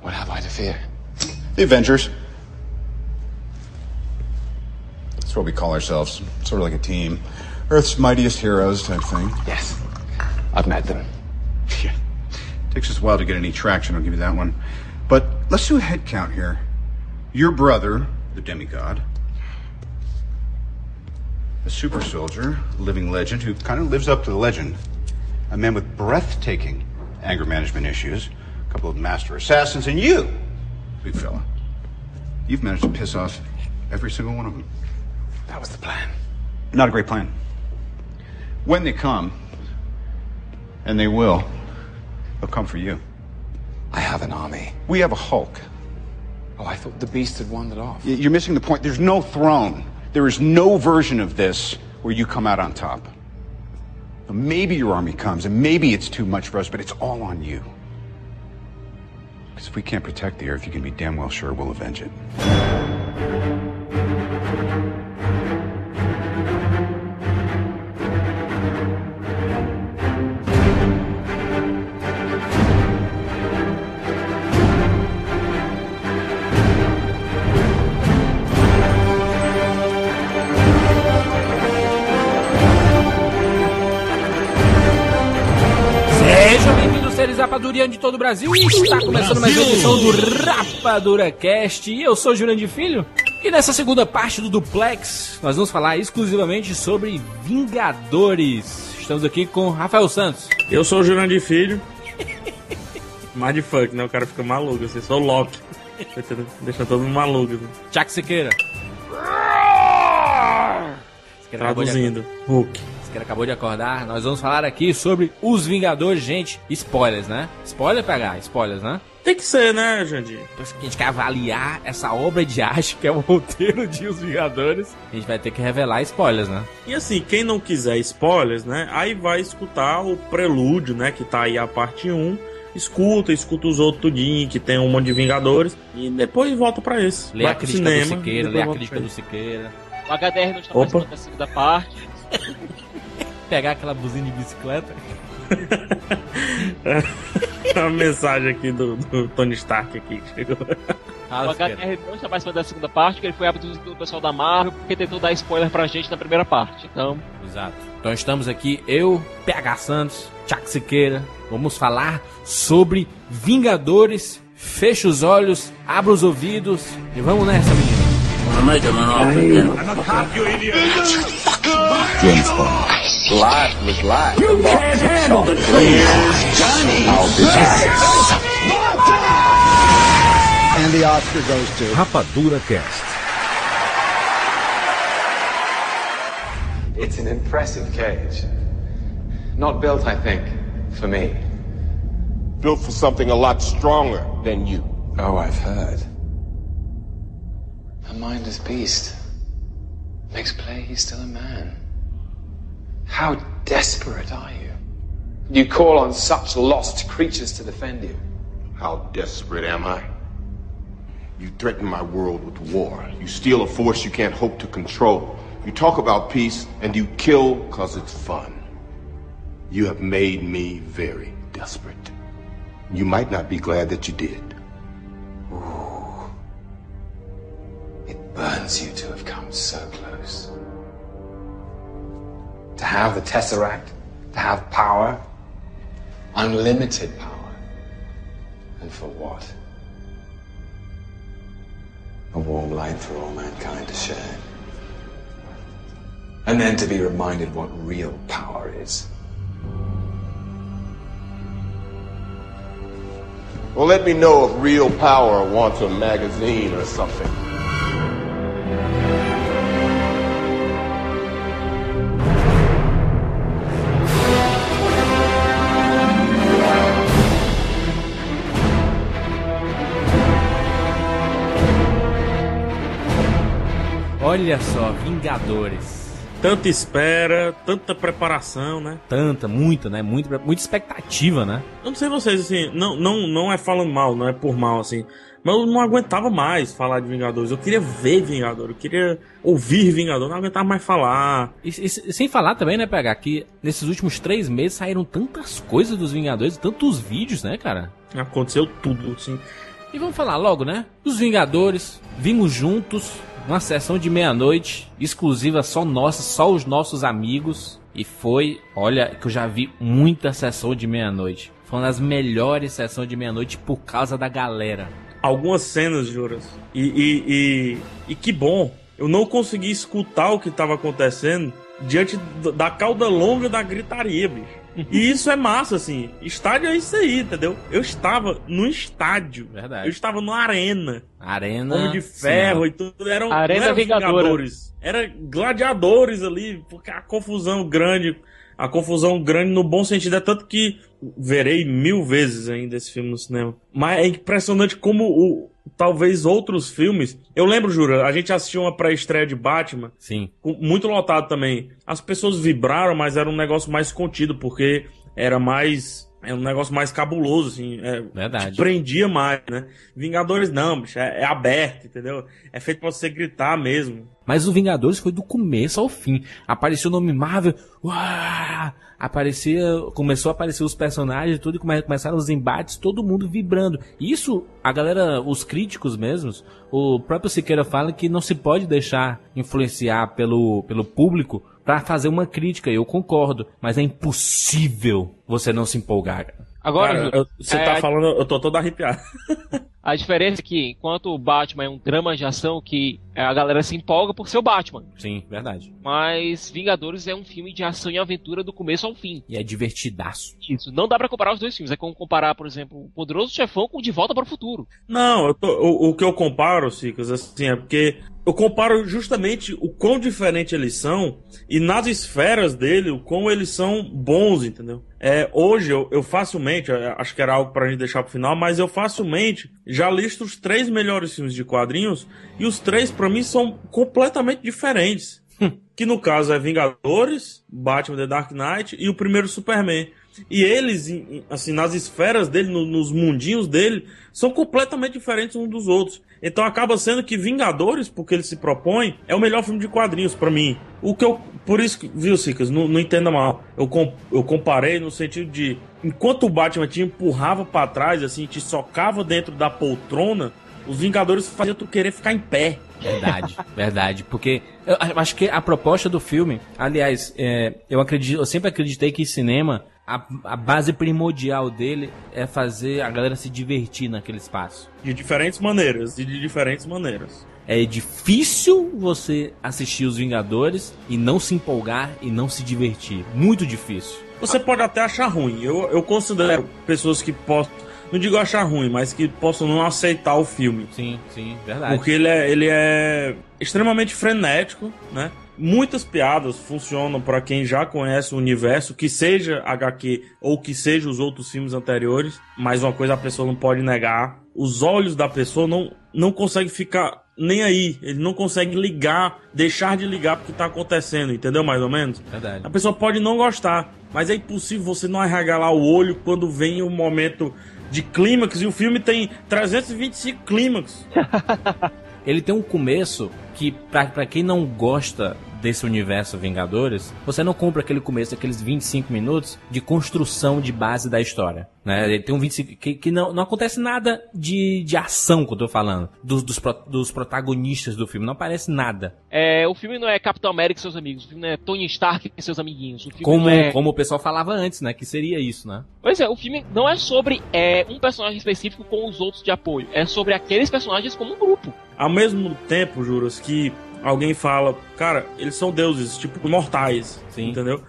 What have I to fear? The Avengers. That's what we call ourselves. Sort of like a team. Earth's mightiest heroes type thing. Yes. I've met them. Yeah. Takes us a while to get any traction, I'll give you that one. But let's do a head count here. Your brother, the demigod. A super soldier, a living legend who kind of lives up to the legend. A man with breathtaking anger management issues. A couple of master assassins, and you, big fella. You've managed to piss off every single one of them. That was the plan. Not a great plan. When they come, and they will, they'll come for you. I have an army. We have a Hulk. Oh, I thought the beast had wandered off. You're missing the point. There's no throne. There is no version of this where you come out on top. Maybe your army comes, and maybe it's too much for us, but it's all on you. Because if we can't protect the Earth, you can be damn well sure we'll avenge it. Rapadurianos de todo o Brasil. E está começando mais uma edição do RapaduraCast. E eu sou Jurandir Filho. E nessa segunda parte do Duplex, nós vamos falar exclusivamente sobre Vingadores. Estamos aqui com Rafael Santos. Eu sou o Jurandir Filho. Mindfuck, né? O cara fica maluco, assim, sou o Loki. Deixa todo mundo maluco. Jack Siqueira. De Traduzindo. Hulk. Siqueira acabou de acordar. Nós vamos falar aqui sobre os Vingadores, gente. Spoilers, né? Spoiler, PH? Spoilers, né? Tem que ser, né, Jandir? A gente quer avaliar essa obra de arte que é o roteiro de Os Vingadores, a gente vai ter que revelar spoilers, né? E assim, quem não quiser spoilers, né? Aí vai escutar o prelúdio, né? Que tá aí a parte 1. Escuta, escuta os outros tudinho, que tem um monte de Vingadores. E depois volta pra esse. Lê vai a crítica cinema, do Siqueira, lê a crítica do. Siqueira. O HDR não está Opa. participando da segunda parte. Pegar aquela buzina de bicicleta. a mensagem aqui do, do Tony Stark aqui que chegou. O Siqueira. HDR não está participando da segunda parte, porque ele foi abduzido pelo pessoal da Marvel, porque tentou dar spoiler pra gente na primeira parte. Então, Exato. Então estamos aqui, eu, PH Santos, Tchak Siqueira. Vamos falar sobre Vingadores. Fecha os olhos, abra os ouvidos e vamos nessa, menina. Life was life. And the Oscar goes to Rapadura Cast. It's an impressive cage. Not built, I think, for me. built for something a lot stronger than you. Oh, I've heard. A mindless beast. Makes play he's still a man. How desperate are you? You call on such lost creatures to defend you. How desperate am I? You threaten my world with war. You steal a force you can't hope to control. You talk about peace and you kill because it's fun. You have made me very desperate. You might not be glad that you did. It burns you to have come so close. To have the Tesseract, to have power, unlimited power. And for what? A warm light for all mankind to share. And then to be reminded what real power is. Well, let me know if real power wants a magazine or something. Olha só, Vingadores. Tanta espera, tanta preparação, né? Tanta, muita, né? Muito, muita expectativa, né? Eu não sei vocês, assim, não, não, não é falando mal, não é por mal, assim. Mas eu não aguentava mais falar de Vingadores. Eu queria ver Vingador, eu queria ouvir Vingador, não aguentava mais falar. E, e sem falar também, né, PH, que nesses últimos três meses saíram tantas coisas dos Vingadores, tantos vídeos, né, cara? Aconteceu tudo, assim. E vamos falar logo, né? Dos Vingadores, vimos juntos uma sessão de meia-noite, exclusiva só nossa, só os nossos amigos. E foi, olha, que eu já vi muita sessão de meia-noite. Foi uma das melhores sessões de meia-noite por causa da galera algumas cenas, Juras. E, e, e, e que bom. Eu não consegui escutar o que estava acontecendo diante da cauda longa da gritaria, bicho. E isso é massa, assim. Estádio é isso aí, entendeu? Eu estava no estádio. Verdade. Eu estava no arena. Arena. Homem de ferro sim. e tudo. Eram, arena eram Vingadores. Era gladiadores ali, porque a confusão grande a confusão grande no bom sentido. É tanto que verei mil vezes ainda esse filme no cinema. Mas é impressionante como o, talvez outros filmes. Eu lembro, Jura, a gente assistiu uma pré-estreia de Batman. Sim. Muito lotado também. As pessoas vibraram, mas era um negócio mais contido, porque era mais. É um negócio mais cabuloso, assim. É, Verdade. Prendia mais, né? Vingadores não, bicho. É, é aberto, entendeu? É feito pra você gritar mesmo. Mas o Vingadores foi do começo ao fim. Apareceu o nome Marvel, uá, aparecia, começou a aparecer os personagens, tudo e começaram os embates, todo mundo vibrando. Isso, a galera, os críticos mesmos, o próprio Siqueira fala que não se pode deixar influenciar pelo, pelo público para fazer uma crítica. Eu concordo, mas é impossível você não se empolgar. Agora, Cara, eu, você é, tá falando, eu tô todo arrepiado. A diferença é que, enquanto o Batman é um drama de ação que a galera se empolga por ser o Batman. Sim, verdade. Mas Vingadores é um filme de ação e aventura do começo ao fim. E é divertidaço. Isso. Não dá para comparar os dois filmes. É como comparar, por exemplo, o Poderoso Chefão com De Volta para o Futuro. Não, tô, o, o, que eu comparo, Cicas, assim, é porque eu comparo justamente o quão diferente eles são e nas esferas dele, o quão eles são bons, entendeu? É, hoje eu, eu facilmente, acho que era algo pra gente deixar pro final, mas eu facilmente já listo os três melhores filmes de quadrinhos e os três para mim são completamente diferentes. que no caso é Vingadores, Batman The Dark Knight e o primeiro Superman. E eles, assim, nas esferas dele, nos mundinhos dele, são completamente diferentes uns dos outros. Então acaba sendo que Vingadores, porque ele se propõe, é o melhor filme de quadrinhos para mim. O que eu. Por isso que, viu, Sicas, não, não entenda mal. Eu, com, eu comparei no sentido de. Enquanto o Batman te empurrava para trás, assim, te socava dentro da poltrona, os Vingadores faziam tu querer ficar em pé. Verdade, verdade. Porque eu acho que a proposta do filme, aliás, é, eu acredito, eu sempre acreditei que cinema a, a, base primordial dele é fazer a galera se divertir naquele espaço. De diferentes maneiras, e de diferentes maneiras. É difícil você assistir os Vingadores e não se empolgar e não se divertir. Muito difícil. Você pode até achar ruim. Eu, eu considero pessoas que possam. Não digo achar ruim, mas que possam não aceitar o filme. Sim, sim, verdade. Porque ele é, ele é extremamente frenético, né? Muitas piadas funcionam para quem já conhece o universo, que seja HQ ou que seja os outros filmes anteriores, mas uma coisa a pessoa não pode negar: os olhos da pessoa não, não conseguem ficar nem aí, ele não consegue ligar, deixar de ligar porque tá acontecendo, entendeu? Mais ou menos? Verdade. A pessoa pode não gostar, mas é impossível você não arregalar o olho quando vem o momento de clímax e o filme tem 325 clímax. ele tem um começo que, para quem não gosta desse universo Vingadores, você não compra aquele começo, aqueles 25 minutos de construção de base da história. Né? Ele tem um 25 que, que não, não acontece nada de, de ação que eu tô falando, dos, dos, dos protagonistas do filme, não aparece nada. É, o filme não é Capitão América e seus amigos, o filme não é Tony Stark e seus amiguinhos. como, é... como o pessoal falava antes, né? Que seria isso, né? Pois é, o filme não é sobre é, um personagem específico com os outros de apoio, é sobre aqueles personagens como um grupo. Ao mesmo tempo, Juras, que alguém fala, cara, eles são deuses, tipo, mortais, Sim. entendeu?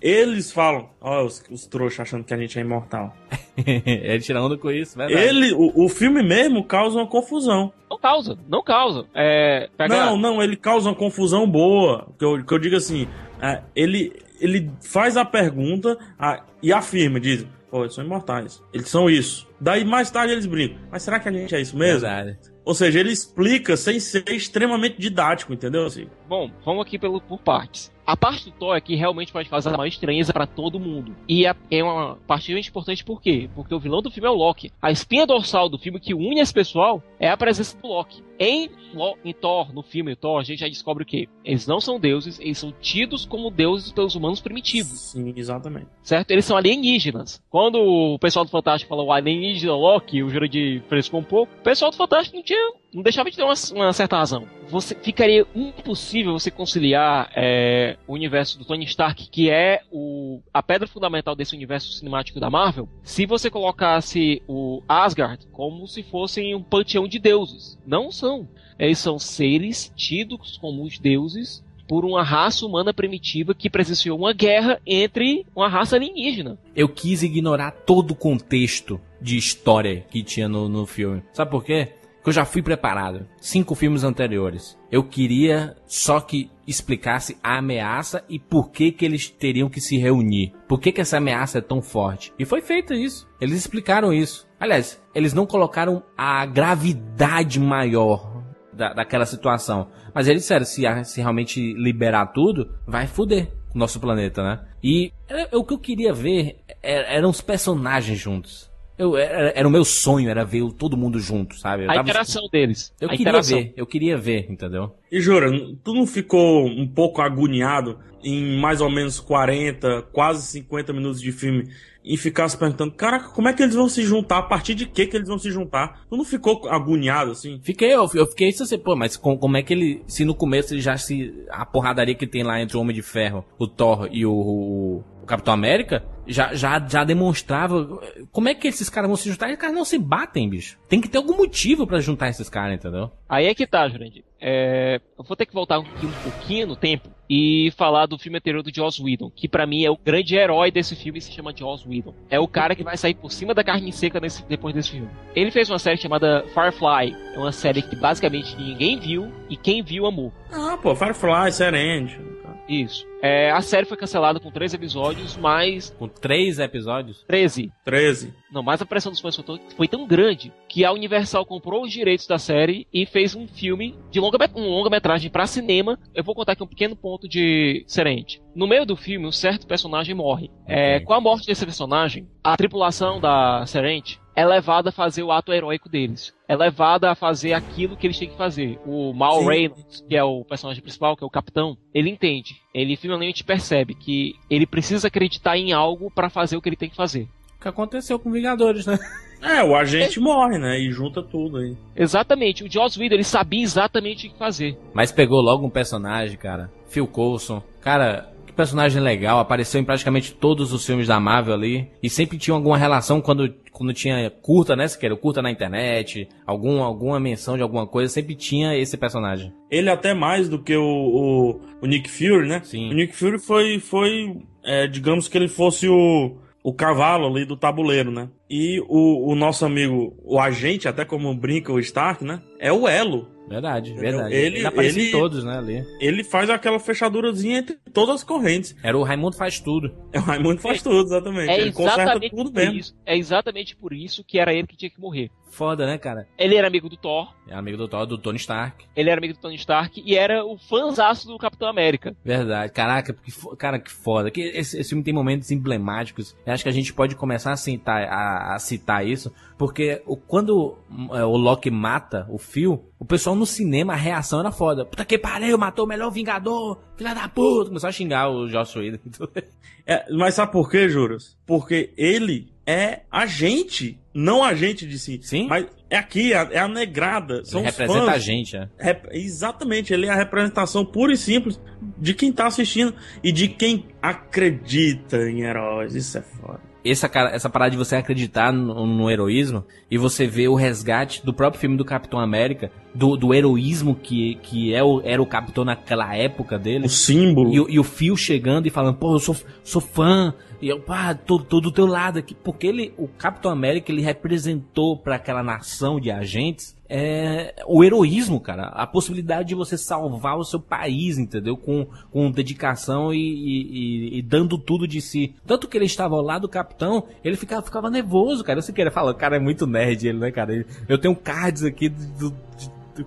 Eles falam, ó, oh, os, os trouxas achando que a gente é imortal. Ele tira onda com isso, verdade. Ele, o, o filme mesmo causa uma confusão. Não causa, não causa. É, pega... Não, não, ele causa uma confusão boa. Que eu, que eu digo assim, é, ele, ele faz a pergunta a, e afirma, diz, pô, eles são imortais. Eles são isso. Daí mais tarde eles brincam. Mas será que a gente é isso mesmo? Verdade. Ou seja, ele explica sem ser extremamente didático, entendeu? Assim, Bom, vamos aqui pelo, por partes. A parte do Thor é que realmente pode a maior estranheza pra todo mundo. E é, é uma parte muito importante por quê? Porque o vilão do filme é o Loki. A espinha dorsal do filme que une esse pessoal é a presença do Loki. Em, Lo- em Thor, no filme Thor, a gente já descobre o quê? Eles não são deuses, eles são tidos como deuses pelos humanos primitivos, sim, exatamente. certo? Eles são alienígenas. Quando o pessoal do Fantástico falou alienígena Loki, o Jurandir frescou um pouco, o pessoal do Fantástico não tinha não deixava de ter uma, uma certa razão. Você ficaria impossível você conciliar é, o universo do Tony Stark, que é o, a pedra fundamental desse universo cinemático da Marvel, se você colocasse o Asgard como se fossem um panteão de deuses. Não são. Eles são seres tidos como os deuses por uma raça humana primitiva que presenciou uma guerra entre uma raça alienígena. Eu quis ignorar todo o contexto de história que tinha no, no filme. Sabe por quê? Porque eu já fui preparado. Cinco filmes anteriores. Eu queria só que explicasse a ameaça e por que que eles teriam que se reunir. Por que que essa ameaça é tão forte. E foi feito isso. Eles explicaram isso. Aliás, eles não colocaram a gravidade maior da, daquela situação. Mas eles disseram, se, se realmente liberar tudo, vai foder o nosso planeta, né? E era- o que eu queria ver era- eram os personagens juntos. Eu, era, era o meu sonho, era ver todo mundo junto, sabe? Eu, A tava- interação deles. eu a queria interação. ver, eu queria ver, entendeu? E Jura, tu não ficou um pouco agoniado em mais ou menos 40, quase 50 minutos de filme e ficar se perguntando, cara, como é que eles vão se juntar? A partir de que que eles vão se juntar? Tu não ficou agoniado assim? Fiquei, eu, eu fiquei isso assim, pô, mas com- como é que ele, se no começo ele já se, a porradaria que tem lá entre o Homem de Ferro, o Thor e o, o, o Capitão América, já, já, já demonstrava, como é que esses caras vão se juntar? Esses caras não se batem, bicho. Tem que ter algum motivo pra juntar esses caras, entendeu? Aí é que tá, Jurandir. É, eu vou ter que voltar aqui um pouquinho no tempo e falar do filme anterior do Joss Whedon, que pra mim é o grande herói desse filme e se chama Joss Whedon. É o cara que vai sair por cima da carne seca nesse- depois desse filme. Ele fez uma série chamada Firefly. É uma série que basicamente ninguém viu e quem viu amou. Ah, pô, Firefly, Serend. Isso. É, a série foi cancelada com três episódios, mas Com três episódios. 13. 13. Não, mas a pressão dos fãs foi tão, grande que a Universal comprou os direitos da série e fez um filme de longa, um longa-metragem pra cinema. Eu vou contar aqui um pequeno ponto de Serente. No meio do filme, um certo personagem morre. É, com a morte desse personagem, a tripulação da Serente é levada a fazer o ato heróico deles. É levada a fazer aquilo que eles têm que fazer. O Mal Sim. Reynolds, que é o personagem principal, que é o capitão, ele entende. Ele finalmente percebe que ele precisa acreditar em algo pra fazer o que ele tem que fazer. O que aconteceu com Vingadores, né? É, o agente morre, né? E junta tudo aí. Exatamente, o Joss Whedon ele sabia exatamente o que fazer. Mas pegou logo um personagem, cara. Phil Coulson. Cara, personagem legal. Apareceu em praticamente todos os filmes da Marvel ali. E sempre tinha alguma relação quando, quando tinha curta, né? Se quer, curta na internet. Algum, alguma menção de alguma coisa. Sempre tinha esse personagem. Ele até mais do que o, o, o Nick Fury, né? Sim. O Nick Fury foi, foi é, digamos que ele fosse o, o cavalo ali do tabuleiro, né? E o, o nosso amigo, o agente, até como brinca o Stark, né? É o elo. Verdade, Entendeu? verdade. Ele- Ele, aparecia ele- em todos, né? Ali. Ele faz aquela fechadurazinha entre todas as correntes. Era o Raimundo Faz Tudo. É o Raimundo faz tudo, exatamente. É ele conserta exatamente tudo por mesmo. isso. É exatamente por isso que era ele que tinha que morrer. Foda, né, cara? Ele era amigo do Thor, É amigo do Thor, do Tony Stark. ele era amigo do Tony Stark e era o fãzaço do Capitão América. Verdade. Caraca, que fo- cara, que foda. Que esse, esse filme tem momentos emblemáticos. Eu acho que a gente pode começar a citar, a, a citar isso. Porque o, quando é, o Loki mata o Phil, o pessoal no cinema, a reação era foda. Puta que pariu, matou o melhor Vingador. Filha da puta. Começou a xingar o Josh Whedon. É, mas sabe por quê, Juras? Porque ele é agente, não agente de si. Sim. Mas é aqui, é a, é a negrada. São Ele representa fãs. a gente, né? Rep- Exatamente, ele é a representação pura e simples de quem tá assistindo e de quem acredita em heróis. Isso é foda. Essa, essa parada de você acreditar no, no heroísmo e você ver o resgate do próprio filme do Capitão América, do, do heroísmo que, que é o, era o Capitão naquela época dele. O símbolo. E, o- e o Phil chegando e falando, pô, eu sou, sou fã, e eu, pá, tô, tô do teu lado aqui. Porque ele, o Capitão América, ele representou pra aquela nação de agentes é, o heroísmo, cara. A possibilidade de você salvar o seu país, entendeu? Com, com dedicação e, e- e- dando tudo de si. Tanto que ele estava ao lado do Capitão, ele ficava, ficava nervoso, cara. Eu sei que ele fala, o cara é muito nerd, ele, né, cara? Eu tenho cards aqui do-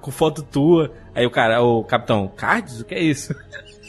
com foto tua. Aí o cara, o Capitão, cards? O que é isso?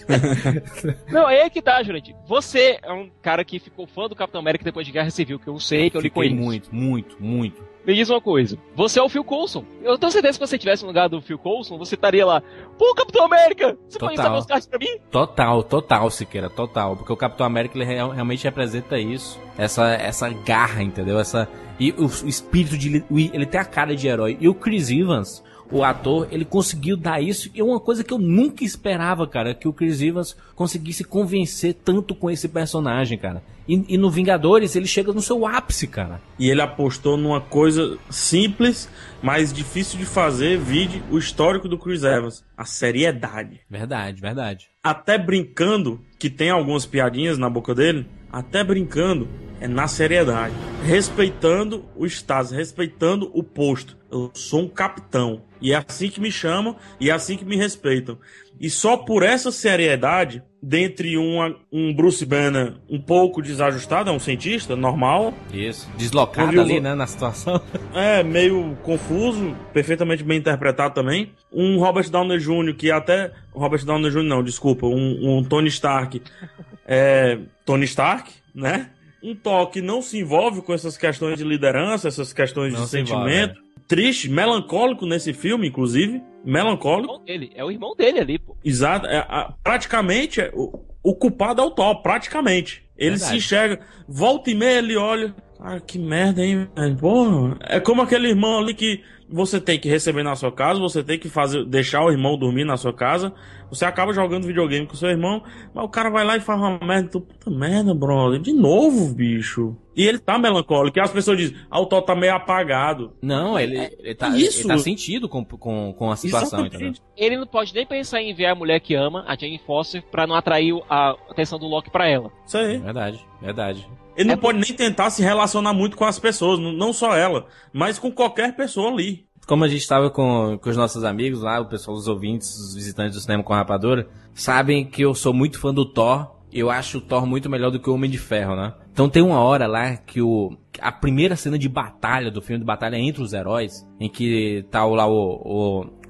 Não, aí é que tá, Jurandir. Você é um cara que ficou fã do Capitão América depois de Guerra Civil, que eu sei, que eu li conheço. muito, muito, muito. Me diz uma coisa. Você é o Phil Coulson. Eu tenho certeza que se você tivesse no lugar do Phil Coulson, você estaria lá. Pô, Capitão América! Você pode instalar os cards pra mim? Total, total, Siqueira, total. Porque o Capitão América ele real- realmente representa isso. Essa, essa garra, entendeu? Essa, e o, o espírito de. Ele tem a cara de herói. E o Chris Evans, o ator, ele conseguiu dar isso. E é uma coisa que eu nunca esperava, cara. Que o Chris Evans conseguisse convencer tanto com esse personagem, cara. E, e no Vingadores ele chega no seu ápice, cara. E ele apostou numa coisa simples, mas difícil de fazer, vide o histórico do Chris Evans. A seriedade. Verdade, verdade. Até brincando, que tem algumas piadinhas na boca dele, até brincando, é na seriedade. Respeitando o status, respeitando o posto. Eu sou um capitão. E é assim que me chamam e é assim que me respeitam. E só por essa seriedade, dentre uma, um Bruce Banner um pouco desajustado, é um cientista normal, Isso. Deslocado ali, né, na situação. é meio confuso, perfeitamente bem interpretado também. Um Robert Downey Jr. que até. Robert Downey Jr. não, desculpa. Um, um Tony Stark. É, Tony Stark, né? Um Thor que não se envolve com essas questões de liderança, essas questões Não de se envolve, sentimento. Triste, melancólico nesse filme, inclusive. Melancólico. irmão dele. É o irmão dele ali, pô. Exato. É, a- praticamente, é, o, o culpado é o Thor, praticamente. Ele Verdade. se enxerga, volta e meia ele olha. Ah, que merda, hein, velho? Porra. É como aquele irmão ali que você tem que receber na sua casa, você tem que fazer, deixar o irmão dormir na sua casa. Você acaba jogando videogame com seu irmão, mas o cara vai lá e faz uma merda. Tu, puta merda, brother. De novo, bicho. E ele tá melancólico. E as pessoas dizem, ah, o Thor tá meio apagado. Não, ele, ele, tá, Isso. ele tá sentido com, com, com a situação, entendeu? Ele não pode nem pensar em enviar a mulher que ama, a Jane Foster, pra não atrair a atenção do Loki pra ela. Isso aí. Verdade, verdade. Ele não É pode nem tentar se relacionar muito com as pessoas, não- não só ela, mas com qualquer pessoa ali. Como a gente estava com, com os nossos amigos lá, o pessoal, os ouvintes, os visitantes do cinema com rapadura, sabem que eu sou muito fã do Thor. Eu acho o Thor muito melhor do que o Homem de Ferro, né? Então tem uma hora lá que o a primeira cena de batalha do filme de batalha entre os heróis, em que tá lá o,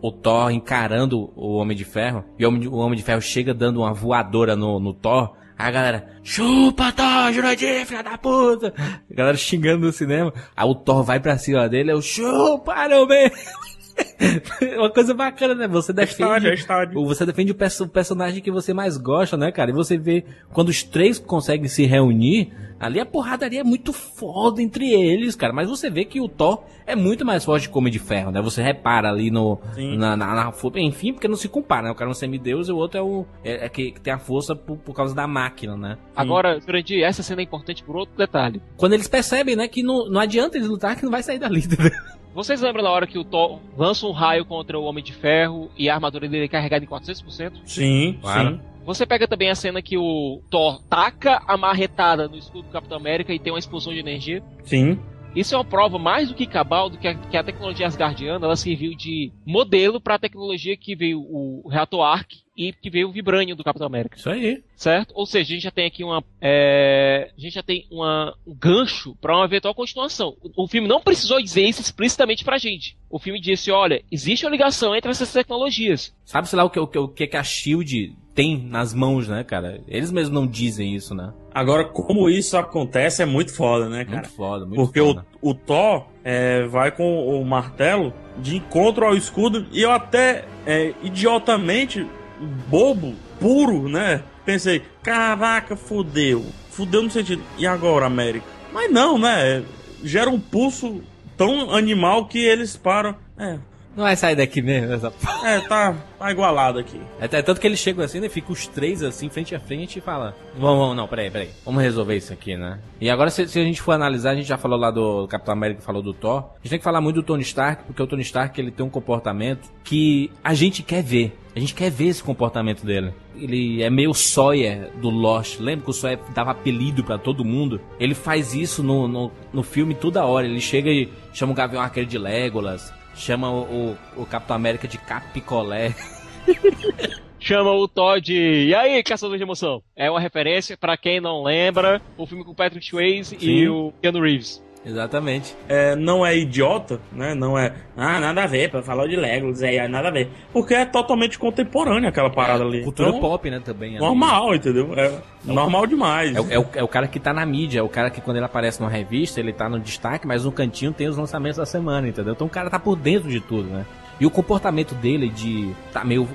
o, o Thor encarando o Homem de Ferro, e o Homem de, o Homem de Ferro chega dando uma voadora no, no Thor. A galera, chupa Thor, Jurandir, filha da puta! A galera xingando no cinema. Aí o Thor vai pra cima dele, eu chupa, não, bem! Uma coisa bacana, né? Você estádio, é defende, estádio. você defende o, perso- o personagem que você mais gosta, né, cara? E você vê quando os três conseguem se reunir, ali a porradaria é muito foda entre eles, cara. Mas você vê que o Thor é muito mais forte que o Homem de Ferro, né? Você repara ali no, na, na, na enfim, porque não se compara, né? O cara é um semideus e o outro é o é, é que, que tem a força por, por causa da máquina, né? Agora, Jurandir, essa cena é importante por outro detalhe. Quando eles percebem, né, que não, não adianta eles lutar, que não vai sair dali, entendeu? Vocês lembram na hora que o Thor lança um raio contra o Homem de Ferro e a armadura dele é carregada em 400%? Sim, Claro. sim. Você pega também a cena que o Thor taca a marretada no escudo do Capitão América e tem uma explosão de energia. Sim. Isso é uma prova mais do que cabal do que a, que a tecnologia asgardiana ela serviu de modelo para a tecnologia que veio o reator Arc e que veio o Vibranium do Capitão América, Isso aí. certo? Ou seja, a gente já tem aqui uma, é, a gente já tem uma, um gancho para uma eventual continuação. O, o filme não precisou dizer isso explicitamente pra gente. O filme disse, olha, existe uma ligação entre essas tecnologias. Sabe, sei lá, o que, o, que, o que que a SHIELD tem nas mãos, né, cara? Eles mesmos não dizem isso, né? Agora, como isso acontece é muito foda, né, cara? Muito foda, muito Porque foda. o, o Thor é, vai com o martelo de encontro ao escudo e eu até, é, idiotamente, bobo, puro, né? Pensei, caraca, fudeu. Fudeu no sentido, e agora, América? Mas não, né? Gera um pulso tão animal que eles param. É, Não vai sair daqui mesmo, essa É, tá, tá igualado aqui. É, é tanto que eles chegam assim, né? Fica os três assim, frente a frente e fala: Vamos, vamos, não, peraí, peraí. Vamos resolver isso aqui, né? E agora, se, se a gente for analisar, a gente já falou lá do Capitão América, falou do Thor. A gente tem que falar muito do Tony Stark, porque o Tony Stark ele tem um comportamento que a gente quer ver. A gente quer ver esse comportamento dele. Ele é meio Sawyer do Lost. Lembra que o Sawyer dava apelido pra todo mundo? Ele faz isso no, no, no filme toda hora. Ele chega e chama o Gavião Arqueiro de Legolas. Chama o, o, o Capitão América de Capicolé. Chama o Todd. E aí, caçador de emoção? É uma referência, pra quem não lembra, o filme com o Patrick Swayze e Sim. o Keanu Reeves. Exatamente. É, não é idiota, né? Não é, ah, nada a ver, pra falar de Legolas, é, nada a ver. Porque é totalmente contemporânea aquela parada ali. Cultura Então, pop, né, também. ali. Normal, entendeu? É normal demais. É, o- é o, é o cara que tá na mídia, é o cara que quando ele aparece numa revista, ele tá no destaque, mas no cantinho tem os lançamentos da semana, entendeu? Então o cara tá por dentro de tudo, né? E o comportamento dele de tá meio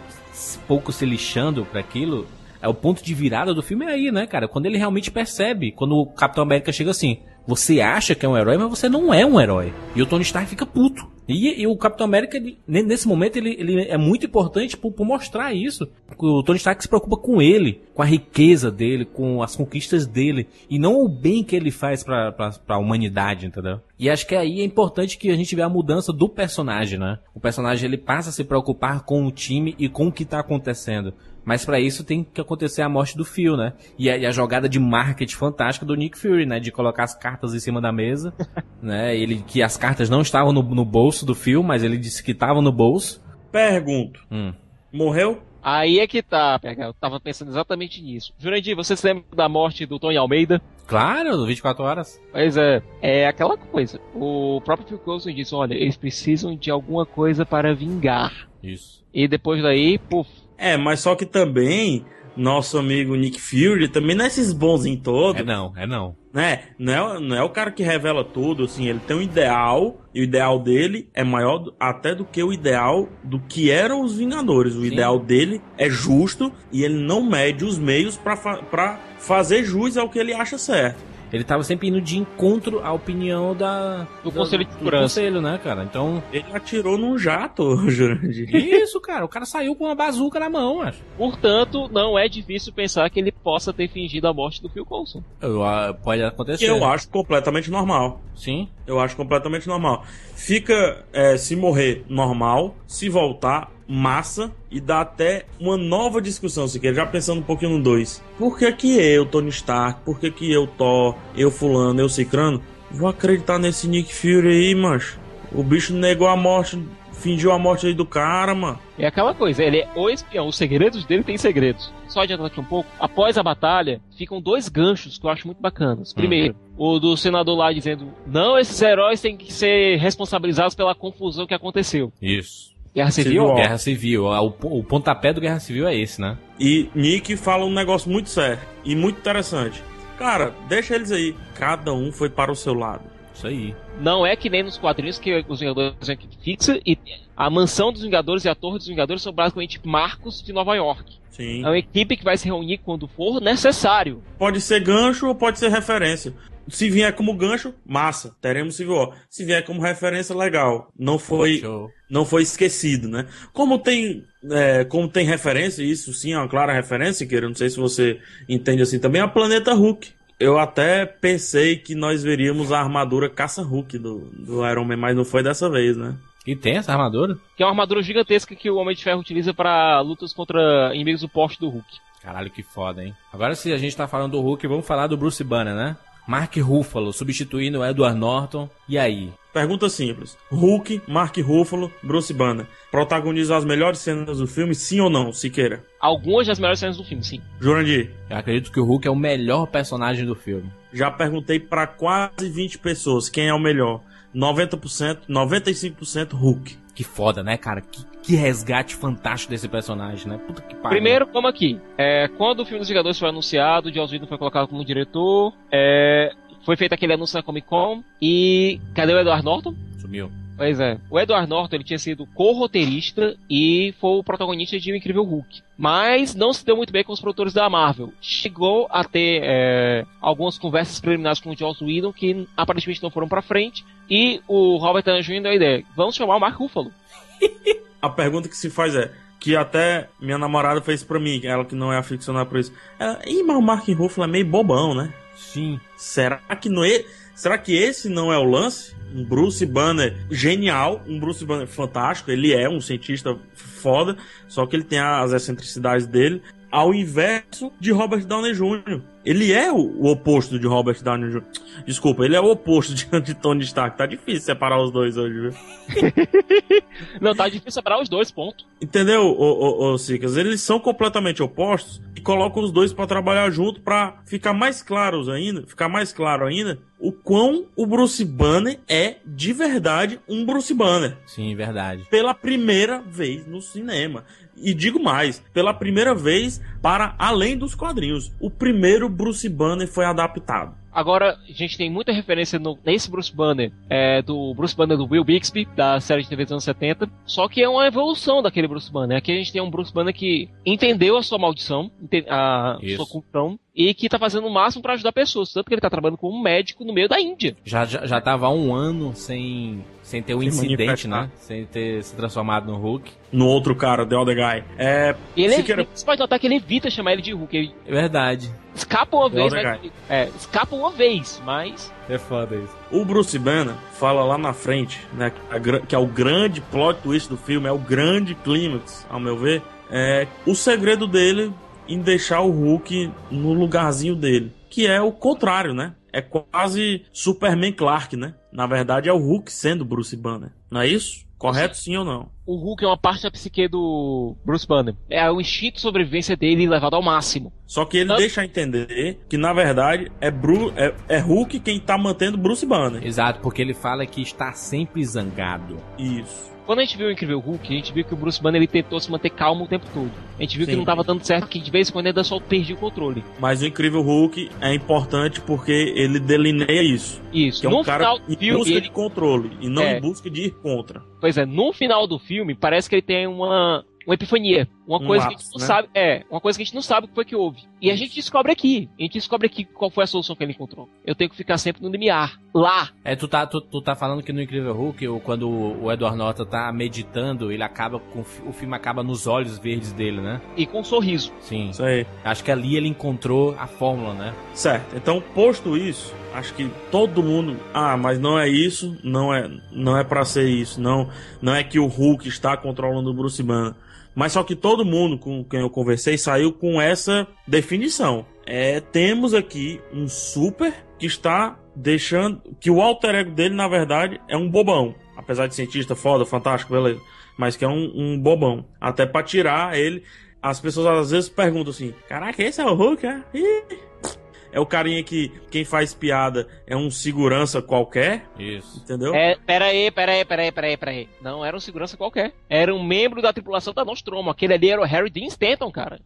pouco se lixando pra aquilo, é o ponto de virada do filme é aí, né, cara? Quando ele realmente percebe, quando o Capitão América chega assim, você acha que é um herói, mas você não é um herói. E o Tony Stark fica puto. E, e o Capitão América, ele- ne- nesse momento, ele, ele é muito importante por, por mostrar isso. O Tony Stark se preocupa com ele, com a riqueza dele, com as conquistas dele, e não o bem que ele faz pra, pra, pra humanidade, entendeu? E acho que aí é importante que a gente vê a mudança do personagem, né? O personagem ele passa a se preocupar com o time e com o que tá acontecendo. Mas pra isso tem que acontecer a morte do Phil, né? E a, e a jogada de marketing fantástica do Nick Fury, né? De colocar as cartas em cima da mesa, né? Ele que as cartas não estavam no, no bolso do Phil, mas ele disse que estavam no bolso. Pergunto, Hum. morreu? Aí é que tá. Eu tava pensando exatamente nisso. Jurandir, você se lembra da morte do Tony Almeida? Claro, 24 horas. Pois é, é aquela coisa. O próprio Phil Coulson disse, olha, eles precisam de alguma coisa para vingar. Isso. E depois daí, puf, É, mas só que também, nosso amigo Nick Fury também não é esses bonzinhos todos. É não, é não. né? Não é, não é o cara que revela tudo, assim, ele tem um ideal, e o ideal dele é maior até do que o ideal do que eram os Vingadores. O Sim. ideal dele é justo e ele não mede os meios pra fa fazer jus ao que ele acha certo. Ele tava sempre indo de encontro à opinião da Do da- Conselho de do Segurança. conselho, né, cara? Então, Ele atirou num jato, Jurandir. isso, cara, o cara saiu com uma bazuca na mão, acho. portanto, não é difícil pensar que ele possa ter fingido a morte do Phil Coulson. Eu, ah, pode acontecer. eu acho completamente normal. Sim. Eu acho completamente normal. Fica, é, se morrer, normal. Se voltar, massa. E dá até uma nova discussão, se quer. Já pensando um pouquinho no 2. Por que que eu, Tony Stark? Por que que eu, Thor? Eu, fulano, eu, cicrano? Vou acreditar nesse Nick Fury aí, mancho. O bicho negou a morte, fingiu a morte aí do cara, mano. É aquela coisa, ele é o espião, os segredos dele têm segredos. Só adiantando aqui um pouco, após a batalha, ficam dois ganchos que eu acho muito bacanas. Primeiro, o do senador lá dizendo: não, esses heróis têm que ser responsabilizados pela confusão que aconteceu. Isso. Guerra Civil? Civil. Guerra Civil. Ah, O, o pontapé do Guerra Civil é esse, né? E Nick fala um negócio muito sério e muito interessante. Cara, deixa eles aí. Cada um foi para o seu lado. Isso aí. Não é que nem nos quadrinhos que os Vingadores são equipe fixa e a mansão dos Vingadores e a torre dos Vingadores são basicamente marcos de Nova York. Sim. É uma equipe que vai se reunir quando for necessário. Pode ser gancho ou pode ser referência. Se vier como gancho, massa, teremos Civil War. Se vier como referência, legal. Não foi, Show. não foi esquecido, né? Como tem, é, como tem referência, isso sim é uma clara referência, que eu não sei se você entende assim também, é a Planeta Hulk. Eu até pensei que nós veríamos a armadura caça-Hulk do, do Iron Man, mas não foi dessa vez, né? E tem essa armadura? Que é uma armadura gigantesca que o Homem de Ferro utiliza para lutas contra inimigos do porte do Hulk. Caralho, que foda, hein? Agora, se a gente tá falando do Hulk, vamos falar do Bruce Banner, né? Mark Ruffalo substituindo Edward Norton. E aí? Pergunta simples. Hulk, Mark Ruffalo, Bruce Banner protagonizam as melhores cenas do filme, sim ou não, Siqueira? Algumas das melhores cenas do filme, sim. Jurandir, Eu acredito que o Hulk é o melhor personagem do filme. já perguntei pra quase 20 pessoas quem é o melhor. 90%, 95% Hulk. Que foda, né, cara? Que, que resgate fantástico desse personagem, né? Puta que pariu. Primeiro, vamos aqui. É, quando o filme dos Vingadores foi anunciado, o Joss Whedon foi colocado como diretor, é, foi feito aquele anúncio na Comic Con, e cadê o Edward Norton? Sumiu. Pois é. O Edward Norton ele tinha sido co-roteirista e foi o protagonista de O Incrível Hulk. Mas não se deu muito bem com os produtores da Marvel. Chegou a ter é, algumas conversas preliminares com o Joss Whedon que aparentemente não foram pra frente. E o Robert Downey Jr. deu a ideia: vamos chamar o Mark Ruffalo. A pergunta que se faz é, que até minha namorada fez pra mim, ela que não é aficionada por isso. Ela, Ih, mas o Mark Ruffalo é meio bobão, né? Sim. Será que não é, será que esse não é o lance? Um Bruce Banner genial, um Bruce Banner fantástico, ele é um cientista foda, só que ele tem as excentricidades dele, ao inverso de Robert Downey Jr. Ele é o, oposto de Robert Downey Jr. Desculpa, ele é o oposto de, de Tony Stark. Tá difícil separar os dois hoje, viu? Não, tá difícil separar os dois, ponto. Entendeu, ô, ô, ô Sicas? Eles são completamente opostos colocam os dois pra trabalhar junto pra ficar mais claros ainda, ficar mais claro ainda o quão o Bruce Banner é de verdade um Bruce Banner. Sim, verdade. Pela primeira vez no cinema. E digo mais, pela primeira vez para além dos quadrinhos. O primeiro Bruce Banner foi adaptado. Agora, a gente tem muita referência no, nesse Bruce Banner, é, do Bruce Banner do Will Bixby, da série de TV dos anos 70, só que é uma evolução daquele Bruce Banner. Aqui a gente tem um Bruce Banner que entendeu a sua maldição, a Isso. sua culpão, e que tá fazendo o máximo pra ajudar pessoas. Tanto que ele tá trabalhando como um médico no meio da Índia. Já, já, já tava há um ano sem, sem ter um Sem incidente, manifestar. né? Sem ter se transformado no Hulk. No outro cara, The Other Guy. É. Ele, Siqueira- você pode notar que ele evita chamar ele de Hulk. Ele É verdade. escapa uma The vez, other mas, é, escapa uma vez, mas É foda isso. O Bruce Banner fala lá na frente, né, que a gra- que é o grande plot twist do filme, é o grande clímax, ao meu ver, é o segredo dele em deixar o Hulk no lugarzinho dele, que é o contrário, né? É quase Superman Clark, né? Na verdade é o Hulk sendo Bruce Banner, não é isso? Correto sim ou não? o Hulk é uma parte da psique do Bruce Banner. É o instinto de sobrevivência dele levado ao máximo. Só que ele Tanto- deixa entender que na verdade é, Bru é, é Hulk quem tá mantendo Bruce Banner. Exato, porque ele fala que está sempre zangado. Isso. Quando a gente viu o Incrível Hulk, a gente viu que o Bruce Banner ele tentou se manter calmo o tempo todo. A gente viu que Sim. não tava dando certo, que de vez em quando ele só perdia o controle. Mas o Incrível Hulk é importante porque ele delineia isso. Isso. Que é no um cara final do em filme, busca ele, de controle e não É. em busca de ir contra. pois é, no final do filme, parece que ele tem uma, uma epifania. Uma Um coisa que a gente não né? sabe. É, uma coisa que a gente não sabe o que foi que houve. E a gente descobre aqui. A gente descobre aqui qual foi a solução que ele encontrou. Eu tenho que ficar sempre no limiar. Lá. É, tu tá, tu, tu tá falando que no Incrível Hulk, quando o Edward Norton tá meditando, ele acaba com. O filme acaba nos olhos verdes dele, né? E com um sorriso. Sim. Isso aí. Acho que ali ele encontrou a fórmula, né? Certo. Então, posto isso, acho que todo mundo, ah, mas não é isso, não é, não é para ser isso, não, não é que o Hulk está controlando o Bruce Banner. Mas só que todo mundo com quem eu conversei saiu com essa definição. É, temos aqui um super que está deixando que o alter ego dele na verdade é um bobão, apesar de cientista foda, fantástico, beleza, mas que é um, um bobão, até para tirar ele. As pessoas às vezes perguntam assim: Caraca, esse é o Hulk, é? Ih, é o carinha que quem faz piada é um segurança qualquer, Isso. entendeu? É, pera aí, pera aí, pera aí, pera aí, pera aí. Não era um segurança qualquer. Era um membro da tripulação da Nostromo. Aquele ali era o Harry Dean Stanton, cara.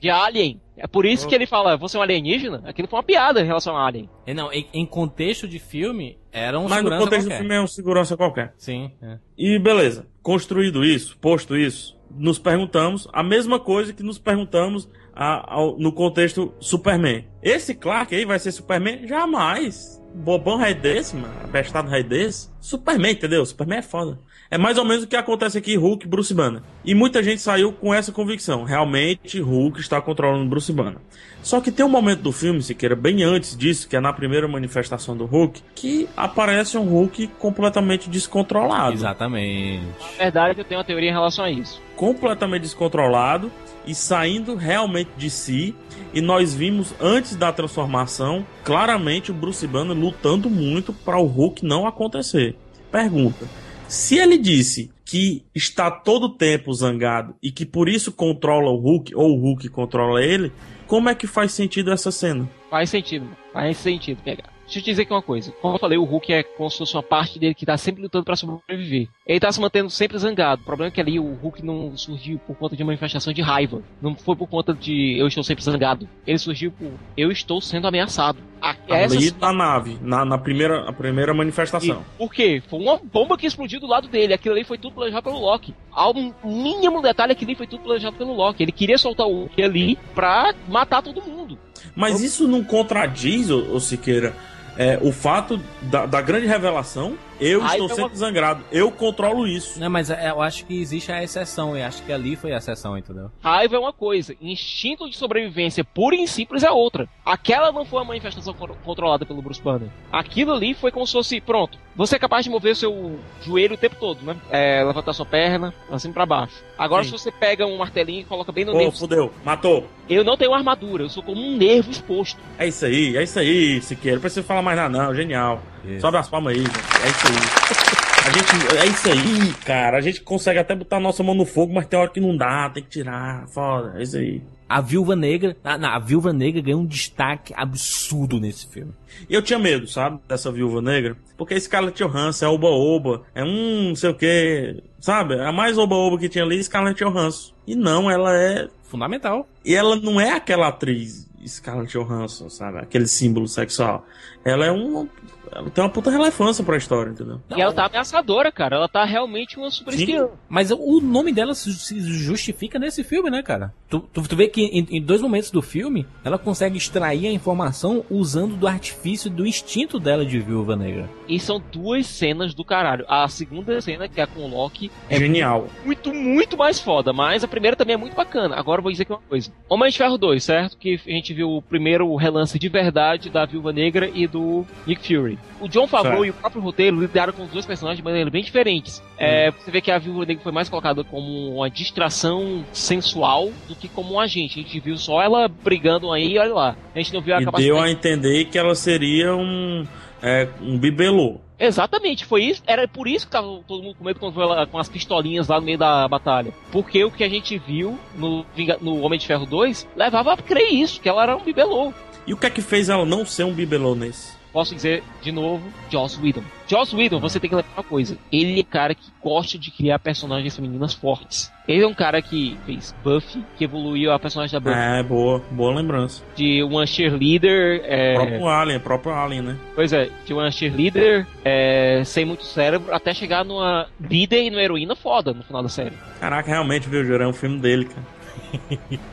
De Alien. É por isso que ele fala, você é um alienígena? Aquilo foi uma piada em relação a Alien. E não, em, em contexto de filme, era um Mas no segurança contexto qualquer. do filme é um segurança qualquer. Sim, é. E beleza, construído isso, posto isso, nos perguntamos a mesma coisa que nos perguntamos a- ao- no contexto Superman. Esse Clark aí vai ser Superman? Jamais. Bobão rei desse, mano. Abestado rei desse. Superman, entendeu? Superman é foda. É mais ou menos o que acontece aqui Hulk e Bruce Banner. E muita gente saiu com essa convicção. Realmente, Hulk está controlando Bruce Banner. Só que tem um momento do filme, Siqueira, bem antes disso, que é na primeira manifestação do Hulk, que aparece um Hulk completamente descontrolado. Exatamente. Na verdade, eu tenho uma teoria em relação a isso. completamente descontrolado e saindo realmente de si. E nós vimos antes da transformação claramente o Bruce Banner lutando muito para o Hulk não acontecer. Pergunta: se ele disse que está todo tempo zangado e que por isso controla o Hulk ou o Hulk controla ele, como é que faz sentido essa cena? Faz sentido. Faz sentido pegar. Deixa eu te dizer aqui uma coisa. Como eu falei, o Hulk é como se fosse uma parte dele que tá sempre lutando pra sobreviver. Ele tá se mantendo sempre zangado. O problema é que ali o Hulk não surgiu por conta de uma manifestação de raiva. Não foi por conta de eu estou sempre zangado. Ele surgiu por eu estou sendo ameaçado. A, Ali essa, na nave, na, na primeira, a primeira manifestação. E por quê? Foi uma bomba que explodiu do lado dele. Aquilo ali foi tudo planejado pelo Loki. Ao mínimo detalhe, aquilo ali foi tudo planejado pelo Loki. Ele queria soltar o Hulk ali pra matar todo mundo. Mas isso não contradiz, ô Siqueira, é, o fato da, da grande revelação eu Aí estou sempre zangrado. Eu controlo isso. Não, mas é- eu acho que existe a exceção, e acho que ali foi a exceção, entendeu? Raiva é uma coisa, instinto de sobrevivência pura e simples é outra. Aquela não foi uma manifestação con- controlada pelo Bruce Banner. Aquilo ali foi como se fosse, pronto, você é capaz de mover seu joelho o tempo todo, né? É, levantar sua perna, assim pra baixo. Agora Sim. se você pega um martelinho e coloca bem no Ô, nervo, fudeu, matou. eu não tenho armadura, eu sou como um nervo exposto. É isso aí, é isso aí, Siqueira. Não precisa falar mais nada, não. Genial. Isso. Sobe as palmas aí, gente. É isso aí. A gente, é isso aí, cara. A gente consegue até botar a nossa mão no fogo, mas tem hora que não dá, tem que tirar. Foda, é isso aí. A Viúva Negra, a, não, a Viúva Negra ganhou um destaque absurdo nesse filme. E eu tinha medo, sabe, dessa viúva negra. Porque a Scarlett Johansson é oba-oba, é um não sei o que, sabe? A mais oba-oba que tinha ali é Scarlett Johansson. E não, ela é. Fundamental. E ela não é aquela atriz Scarlett Johansson, sabe? Aquele símbolo sexual. Ela é um. Ela tem uma puta relevância pra história, entendeu? E ela tá ameaçadora, cara. Ela tá realmente uma super Sim. espiã. Mas o nome dela se justifica nesse filme, né, cara? Tu, tu, tu vê que em, em dois momentos do filme, ela consegue extrair a informação usando do artifício do instinto dela de viúva negra. E são duas cenas do caralho. A segunda cena, que é com o Loki, é Genial. muito, muito mais foda. Mas a primeira também é muito bacana. Agora eu vou dizer aqui uma coisa. Homem de Ferro 2, certo? Que a gente viu o primeiro relance de verdade da Viúva Negra e do Nick Fury. O John Favreau Certo. e o próprio roteiro lidaram com os dois personagens de maneira bem diferentes. É, você vê que a Viúva Negra foi mais colocada como uma distração sensual do que como um agente. A gente viu só ela brigando aí, olha lá. A gente não viu a E capacidade... deu a entender que ela seria um. É, um bibelô. Exatamente, foi isso. Era por isso que tava todo mundo com medo quando ela com as pistolinhas lá no meio da batalha. Porque o que a gente viu no, no Homem de Ferro 2 levava a crer isso, que ela era um bibelô. E o que é que fez ela não ser um bibelô nesse? Posso dizer de novo, Joss Whedon. Joss Whedon, você tem que lembrar uma coisa. Ele é um cara que gosta de criar personagens femininas fortes. Ele é um cara que fez Buffy, que evoluiu a personagem da Buffy É, boa, boa lembrança. de uma cheerleader. É, Próprio Alien, próprio Alien, né? Pois é, de uma cheerleader é, sem muito cérebro até chegar numa líder e numa heroína foda no final da série. Caraca, realmente, viu, Jura? É um filme dele, cara.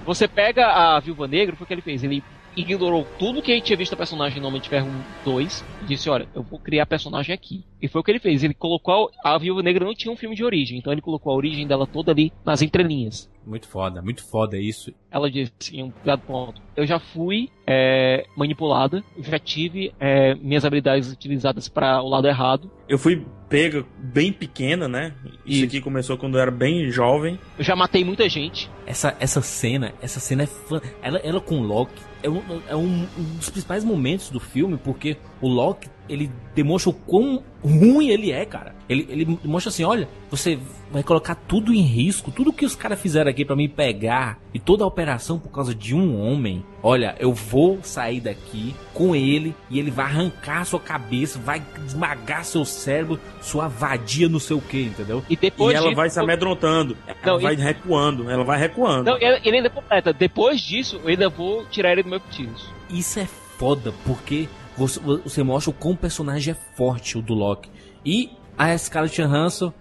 Você pega a Viúva Negra, foi o que ele fez. Ele ignorou tudo que a gente tinha visto a personagem no Homem de Ferro 2 e disse, olha, eu vou criar a personagem aqui. E foi o que ele fez. Ele colocou a, Viúva Negra não tinha um filme de origem, então ele colocou a origem dela toda ali nas entrelinhas. Muito foda, muito foda isso. Ela disse em um dado ponto, eu já fui é, manipulada, já tive é, minhas habilidades utilizadas para o lado errado, Eu fui pega bem pequena, né? Isso Isso. aqui começou quando eu era bem jovem. eu já matei muita gente. Essa, essa cena, essa cena é fã. Ela, ela com o Loki é, um, é um, um dos principais momentos do filme, porque o Loki, ele demonstra o quão ruim ele é, cara. Ele, ele demonstra assim, olha, você vai colocar tudo em risco, tudo que os caras fizeram aqui pra me pegar, e toda a operação por causa de um homem. Olha, eu vou sair daqui com ele, e ele vai arrancar a sua cabeça, vai esmagar seu cérebro, sua vadia não sei o que, entendeu? E depois e ela disso- vai se amedrontando. Ela Não, vai e- recuando. Ela vai recuando. Não, ele ainda completa. Depois disso, eu ainda vou tirar ele do meu feitiço. Isso é foda, porque você, você mostra o quão o personagem é forte, o do Loki. E a Scarlett Johansson,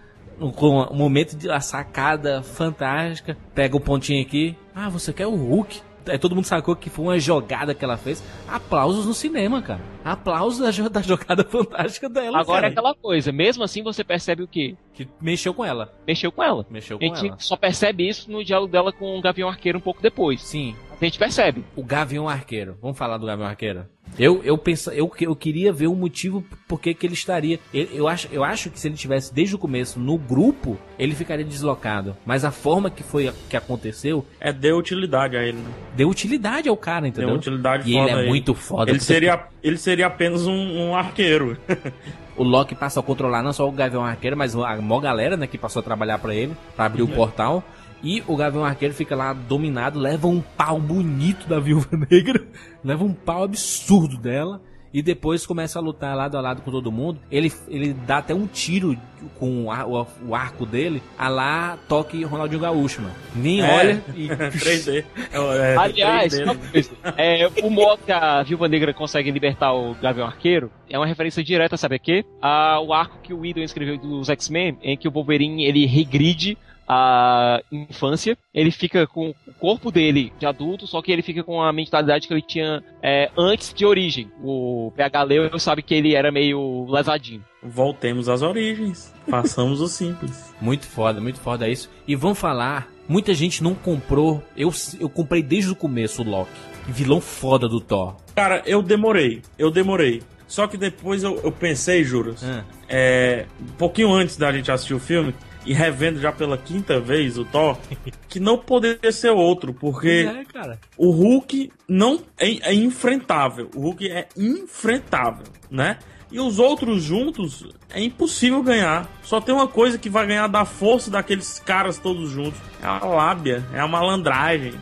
com o momento de a sacada fantástica, pega o pontinho aqui. Ah, você quer o Hulk? Todo mundo sacou que foi uma jogada que ela fez. Aplausos no cinema, cara. Aplausos da, da jogada fantástica dela. Agora cara. é aquela coisa, mesmo assim você percebe o quê? Que mexeu com ela. Mexeu com ela. Mexeu A com gente ela. só percebe isso no diálogo dela com o Gavião Arqueiro um pouco depois. Sim, A gente percebe. o Gavião Arqueiro. Vamos falar do Gavião Arqueiro? Eu eu penso, eu, eu queria ver o motivo por que ele estaria. ele- eu acho eu acho que se ele tivesse desde o começo no grupo, ele ficaria deslocado. Mas a forma que foi que aconteceu É, deu utilidade a ele, né? deu utilidade ao cara, entendeu? Deu utilidade e foda ele é muito foda. Ele porque seria, ele seria apenas um, um arqueiro. O Loki passou a controlar não só o Gavião Arqueiro, mas a maior galera, né, que passou a trabalhar pra ele, pra abrir o portal. E o Gavião Arqueiro fica lá dominado, leva um pau bonito da Viúva Negra, leva um pau absurdo dela. e depois começa a lutar lado a lado com todo mundo. Ele, ele dá até um tiro com o, o- o arco dele, a lá toque Ronaldinho Gaúcho, mano. Nem É. olha e. 3D. É, é, Aliás, 3D, uma né? coisa, é, o modo que a Viúva Negra consegue libertar o Gavião Arqueiro é uma referência direta, sabe a quê? A, o arco que o Whedon escreveu dos X-Men, em que o Wolverine ele regride a infância, ele fica com o corpo dele de adulto, só que ele fica com a mentalidade que ele tinha é, antes de origem. O PH Leo sabe que ele era meio lesadinho. Voltemos às origens. Façamos o simples. Muito foda, muito foda isso. E vamos falar, muita gente não comprou. Eu, eu comprei desde o começo o Loki. Vilão foda do Thor. Cara, eu demorei. Eu demorei. Só que depois eu, eu pensei, juros, Ah. é, um pouquinho antes da gente assistir o filme, e revendo já pela quinta vez o Thor, que não poderia ser outro, porque É, o Hulk não é, é enfrentável. O Hulk é enfrentável, né? E os outros juntos é impossível ganhar. Só tem uma coisa que vai ganhar da força daqueles caras todos juntos: é a lábia, é a malandragem.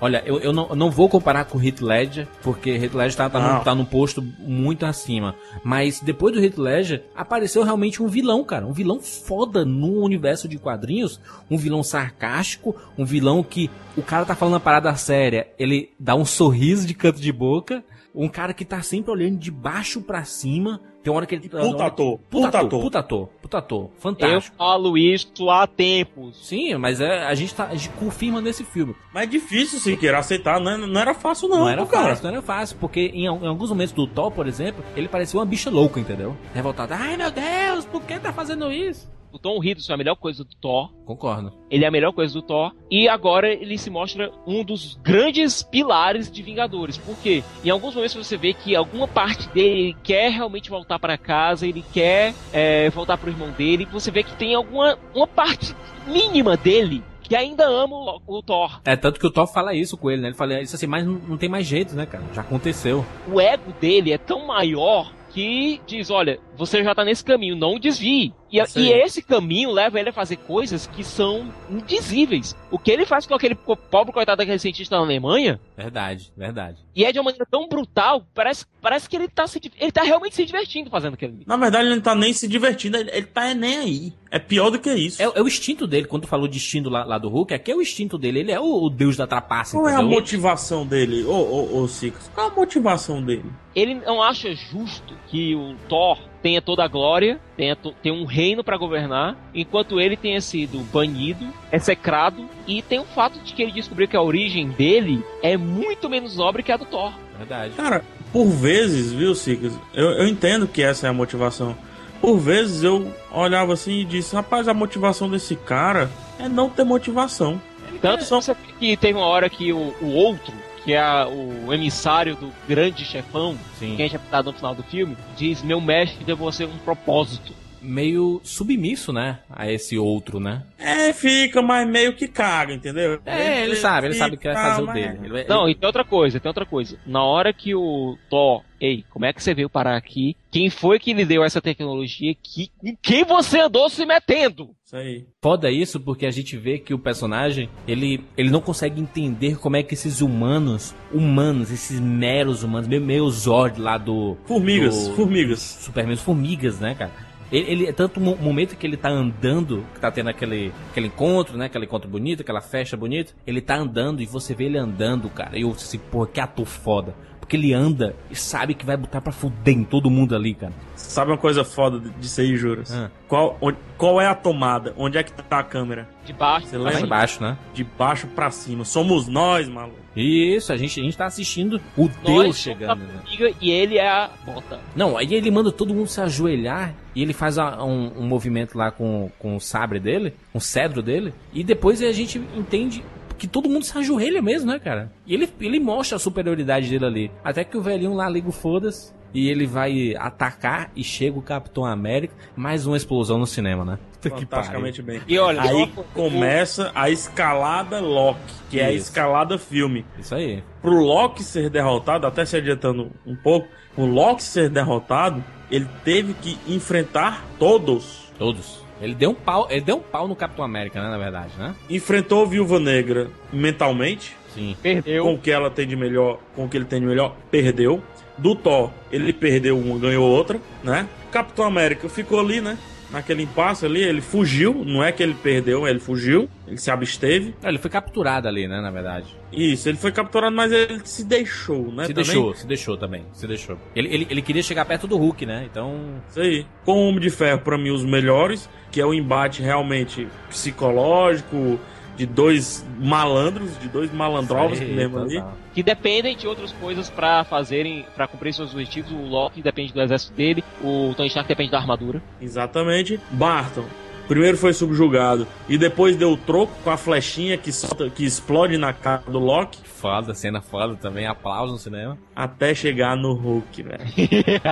Olha, eu, eu não, eu não vou comparar com o Heath Ledger, porque Heath Ledger tá, tá, Não. num, tá num posto muito acima. Mas depois do Heath Ledger, apareceu realmente um vilão, cara. Um vilão foda no universo de quadrinhos. Um vilão sarcástico, um vilão que o cara tá falando uma parada séria, ele dá um sorriso de canto de boca. Um cara que tá sempre olhando de baixo pra cima. Tem uma hora que ele... Puta ator, Puta puta ator, puta ator, puta ator. Eu Fantástico. falo isso há tempos. Sim, mas é, a, gente tá, a gente confirma nesse filme. Mas é difícil, Siqueira, aceitar. Não, é- não era fácil, não, Não era cara. fácil, não era fácil, porque em, em alguns momentos do Thor, por exemplo, ele parecia uma bicha louca, entendeu? Revoltada. Ai meu Deus, por que tá fazendo isso? O Tom Hiddleston é a melhor coisa do Thor. Concordo. Ele é a melhor coisa do Thor. E agora ele se mostra um dos grandes pilares de Vingadores. Por quê? Em alguns momentos você vê que alguma parte dele ele quer realmente voltar para casa, ele quer é, voltar pro irmão dele. Você vê que tem alguma uma parte mínima dele que ainda ama o, o Thor. É, tanto que o Thor fala isso com ele, né? Ele fala isso assim, mas não, não tem mais jeito, né, cara? Já aconteceu. O ego dele é tão maior que diz, olha, você já tá nesse caminho, não desvie. E, e esse caminho leva ele a fazer coisas que são indizíveis. O que ele faz com aquele pobre coitado daquele cientista na Alemanha, Verdade, verdade. e é de uma maneira tão brutal, parece, parece que ele tá, se, ele tá realmente se divertindo fazendo aquilo. ali. Na verdade, ele não tá nem se divertindo, ele, ele tá é nem aí. É pior do que isso. É, é o instinto dele, quando tu falou de instinto lá, lá do Hulk, aqui é o instinto dele, ele é o, o deus da trapaça, Qual é a motivação dele, ô, ô, ô Sicas? Qual a motivação dele? Ele não acha justo que o Thor tenha toda a glória, tenha, to- tenha um reino pra governar, enquanto ele tenha sido banido, execrado, e tem o fato de que ele descobriu que a origem dele é muito menos nobre que a do Thor. Verdade. Cara, por vezes, viu, Sicas? Eu, eu entendo que essa é a motivação. Por vezes eu olhava assim e disse, rapaz, a motivação desse cara é não ter motivação. Tanto só que teve uma hora que o, o outro, que é o emissário do grande chefão, Sim. que é interpretado no final do filme, diz: Meu mestre deu você um propósito. Meio submisso, né? A esse outro, né? É, fica, mas meio que caga, entendeu? É, ele sabe, ele sabe que vai fazer o dele. Ele- Não, e tem outra coisa, tem outra coisa. Na hora que o Thor, ei, como é que você veio parar aqui? Quem foi que lhe deu essa tecnologia? Que, com quem você andou se metendo? Isso aí. Foda isso porque a gente vê que o personagem, ele, ele não consegue entender como é que esses humanos, humanos, esses meros humanos, meio, meio Zord lá do... Formigas, do- formigas. Superman, formigas, né, cara? Ele, ele- tanto no momento que ele tá andando, que tá tendo aquele, aquele encontro, né? Aquele encontro bonito, aquela festa bonita, ele tá andando e você vê ele andando, cara. E eu assim, porra, que ator foda. Porque ele anda e sabe que vai botar pra fuder em todo mundo ali, cara. Sabe uma coisa foda disso aí, Juras? Ah. Qual, onde- qual é a tomada? Onde é que tá a câmera? De baixo. Você Lá lembra? embaixo, né? De baixo pra cima. Somos nós, maluco. Isso, a gente, a gente tá assistindo o Nós Deus chegando, né? E ele é a bota. Não, aí ele manda todo mundo se ajoelhar e ele faz a- um, um movimento lá com, com o sabre dele, com o cedro dele, e depois a gente entende que todo mundo se ajoelha mesmo, né, cara? E ele, ele mostra a superioridade dele ali. Até que o velhinho lá liga o foda-se e ele vai atacar e chega o Capitão América. Mais uma explosão no cinema, né? Fantasticamente bem. E olha, Aí começa a escalada Loki, que é a Isso. escalada filme. Isso aí. Pro Loki ser derrotado, até se adiantando um pouco, o Loki ser derrotado, ele teve que enfrentar todos. Todos. Ele deu um pau, ele deu um pau no Capitão América, né, na verdade, né? Enfrentou a Viúva Negra mentalmente, Sim. perdeu. com o que ela tem de melhor, com o que ele tem de melhor, perdeu. Do Thor, ele perdeu uma, ganhou outra, né? Capitão América ficou ali, né? Naquele impasse ali, ele fugiu. Não é que ele perdeu, ele fugiu. Ele se absteve. Ele foi capturado ali, né, na verdade. Isso, ele foi capturado, mas ele se deixou, né? Se também. deixou, se deixou também, se deixou. Ele, ele, ele queria chegar perto do Hulk, né? Então. Isso aí. Com o Homem de Ferro, pra mim, os melhores, que é o embate realmente psicológico de dois malandros, de dois malandrovos aí, mesmo ali. total. Que dependem de outras coisas pra fazerem, pra cumprir seus objetivos. O Loki depende do exército dele, o Tony Stark depende da armadura. Exatamente. Barton. Primeiro foi subjugado e depois deu o troco com a flechinha que, solta, que explode na cara do Loki Foda, cena foda também, aplauso no cinema. até chegar no Hulk, velho.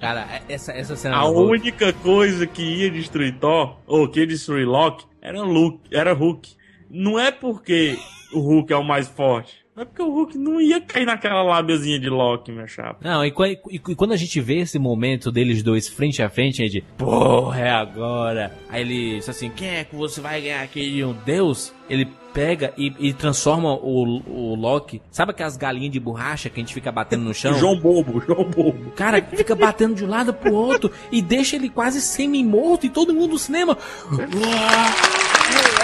Cara, essa, essa cena. A do Hulk- única coisa que ia destruir Thor, ou que ia destruir Loki, era Luke, era Hulk. Não é porque o Hulk é o mais forte. É porque o Hulk não ia cair naquela lábiazinha de Loki, meu chapa. Não, e, e- e quando a gente vê esse momento deles dois frente a frente, a gente, porra, é agora. Aí ele diz assim: quem é que você vai ganhar aqui de um deus? Ele pega e, e transforma o, o Loki. Sabe aquelas galinhas de borracha que a gente fica batendo no chão? João Bobo, João Bobo. Cara, fica batendo de um lado pro outro e deixa ele quase semi-morto e todo mundo no cinema. Cara,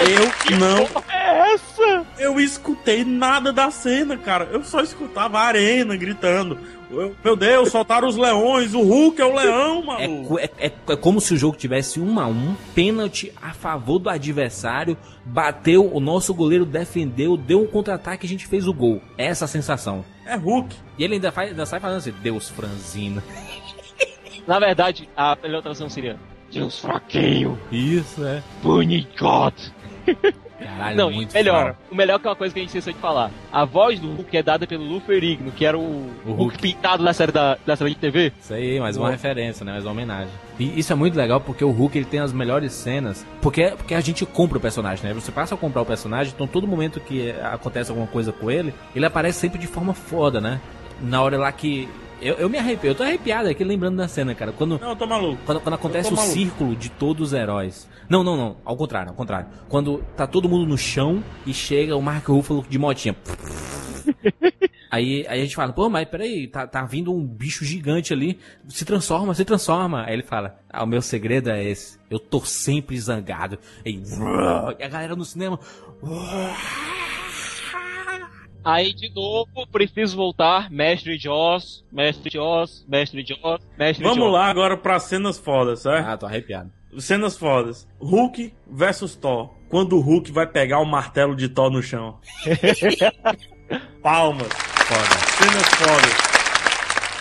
eu não. É essa? Eu escutei nada da cena, cara. Eu só escutava a arena gritando. Eu- meu Deus, soltaram os leões, o Hulk é o leão, É, maluco. co- é- é- é como se o jogo tivesse um a um, pênalti a favor do adversário, bateu, o nosso goleiro defendeu, deu um contra-ataque e a gente fez o gol. É essa a sensação. É Hulk. E ele ainda, faz, ainda sai falando assim, Deus franzino. Na verdade, a melhor tradução seria Deus fraquinho, Isso, é. bonito. Caralho, Não, muito melhor. O melhor que é uma coisa que a gente esqueceu de falar. A voz do Hulk é dada pelo Lu Ferrigno, que era o, O Hulk. Hulk. pintado da série da, da série de TV. Isso aí, mais uma referência, né? Mais uma homenagem. E isso é muito legal porque o Hulk ele tem as melhores cenas. Porque, porque a gente compra o personagem, né? Você passa a comprar o personagem, então todo momento que acontece alguma coisa com ele, ele aparece sempre de forma foda, né? Na hora lá que. Eu, eu me arrepio, eu tô arrepiado aqui lembrando da cena, cara. Quando, Não, eu tô maluco. quando, quando acontece o maluco. círculo de todos os heróis. Não, não, não. Ao contrário, ao contrário. Quando tá todo mundo no chão e chega o Mark Ruffalo de motinha. Aí, aí a gente fala, pô, mas peraí, tá, tá vindo um bicho gigante ali, se transforma, se transforma. Aí ele fala, ah, o meu segredo é esse, eu tô sempre zangado. E, e a galera no cinema, Aí, de novo, preciso voltar. Mestre Joss, Mestre Joss, Mestre Joss, Mestre Vamos Joss. lá agora pra cenas fodas, certo? ah, tô arrepiado. Cenas fodas. Hulk versus Thor. Quando o Hulk vai pegar o martelo de Thor no chão. Palmas. Foda. Cenas fodas.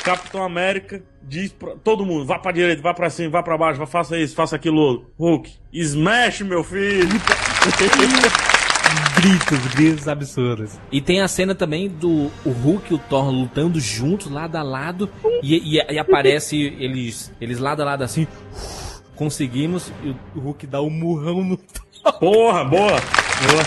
Capitão América diz pra todo mundo: vá pra direita, vá pra cima, vá pra baixo, vá, faça isso, faça aquilo outro. Hulk, smash, meu filho. gritos, gritos absurdos. E tem a cena também do o Hulk e o Thor lutando juntos, lado a lado, e, e- e aparece eles, eles lado a lado assim. Conseguimos, e o Hulk dá um murrão no Porra, boa. Boa.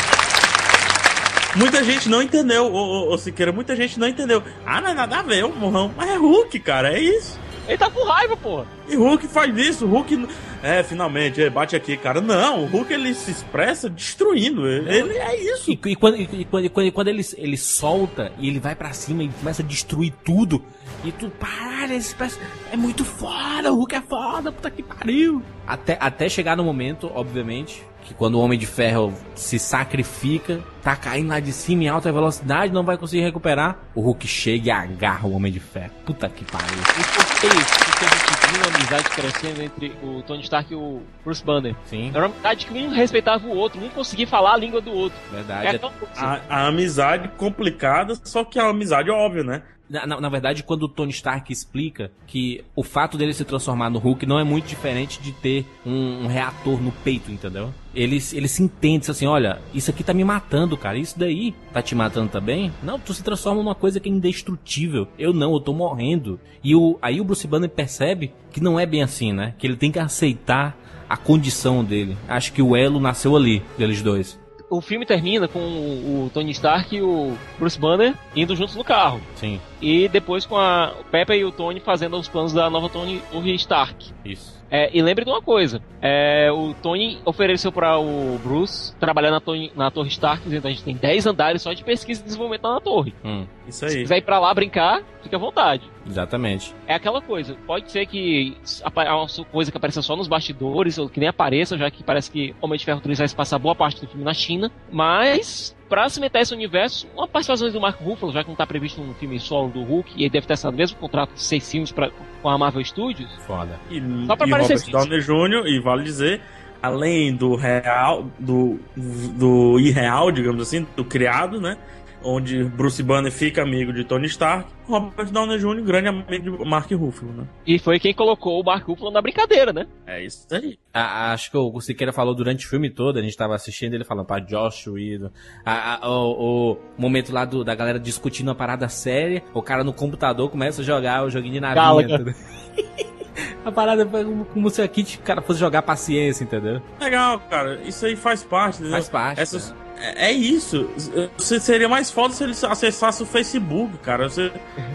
Muita gente não entendeu, ô, ô, ô Siqueira, muita gente não entendeu. Ah, não é nada a ver, o morrão. Mas é Hulk, cara, é isso. Ele tá com raiva, porra. E Hulk faz isso, Hulk. n- É, finalmente, é, bate aqui, cara. Não, o Hulk ele se expressa destruindo. Ele, ele é isso. E, e quando, e, e quando, e quando, ele, ele solta e ele vai pra cima e começa a destruir tudo, e tu, caralho, esse peço é muito foda, o Hulk é foda, puta que pariu. Até, até chegar no momento, obviamente, que quando o Homem de Ferro se sacrifica, tá caindo lá de cima em alta velocidade, não vai conseguir recuperar, o Hulk chega e agarra o Homem de Ferro. Puta que pariu. E por que isso? Porque a gente viu uma amizade crescendo entre o Tony Stark e o Bruce Banner. Sim, Era uma amizade que um respeitava o outro, um conseguia falar a língua do outro. verdade. É coisa. A, a amizade complicada, só que é uma amizade óbvia, né? Na, na- verdade, quando o Tony Stark explica que o fato dele se transformar no Hulk não é muito diferente de ter um, um reator no peito, entendeu? Ele, ele se entende assim, olha, isso aqui tá me matando, cara. Isso daí tá te matando também? Não, tu se transforma numa coisa que é indestrutível. Eu não, eu tô morrendo. E o, aí o Bruce Banner percebe que não é bem assim, né? Que ele tem que aceitar a condição dele. Acho que o elo nasceu ali, deles dois. O filme termina com o, o Tony Stark e o Bruce Banner indo juntos no carro. Sim, E depois com a o Pepper e o Tony fazendo os planos da nova Tony Stark. isso. É, e lembre de uma coisa: é, o Tony ofereceu para o Bruce trabalhar na, Tony, na Torre Stark, então a gente tem 10 andares só de pesquisa e desenvolvimento na torre. Hum, Isso Se aí. quiser ir pra lá brincar, fica à vontade. Exatamente. É aquela coisa, pode ser que é uma coisa que apareça só nos bastidores, ou que nem apareça, já que parece que Homem de Ferro 3 vai se passar boa parte do filme na China, mas pra cimentar esse universo, uma participação do Mark Ruffalo, já que não tá previsto um filme solo do Hulk, e ele deve ter assinado o mesmo contrato de seis filmes pra, com a Marvel Studios, Foda. E, Só pra e aparecer Robert Downey Jr., e vale dizer, além do real, do, do irreal, digamos assim, do criado, né? Onde Bruce Banner fica amigo de Tony Stark, Robert Downey Jr., grande amigo de Mark Ruffalo, né? e foi quem colocou o Mark Ruffalo na brincadeira, né? É isso aí. A- acho que o Siqueira falou durante o filme todo, a gente tava assistindo ele falando pra Josh Whedon. A- a- o, o momento lá do- da galera discutindo uma parada séria, o cara no computador começa a jogar o joguinho de navinha. A parada foi como, como se aqui o cara fosse jogar paciência, entendeu? Legal, cara. Isso aí faz parte, entendeu? Faz parte. Essas- é, é isso. Seria mais foda se ele acessasse o Facebook, cara.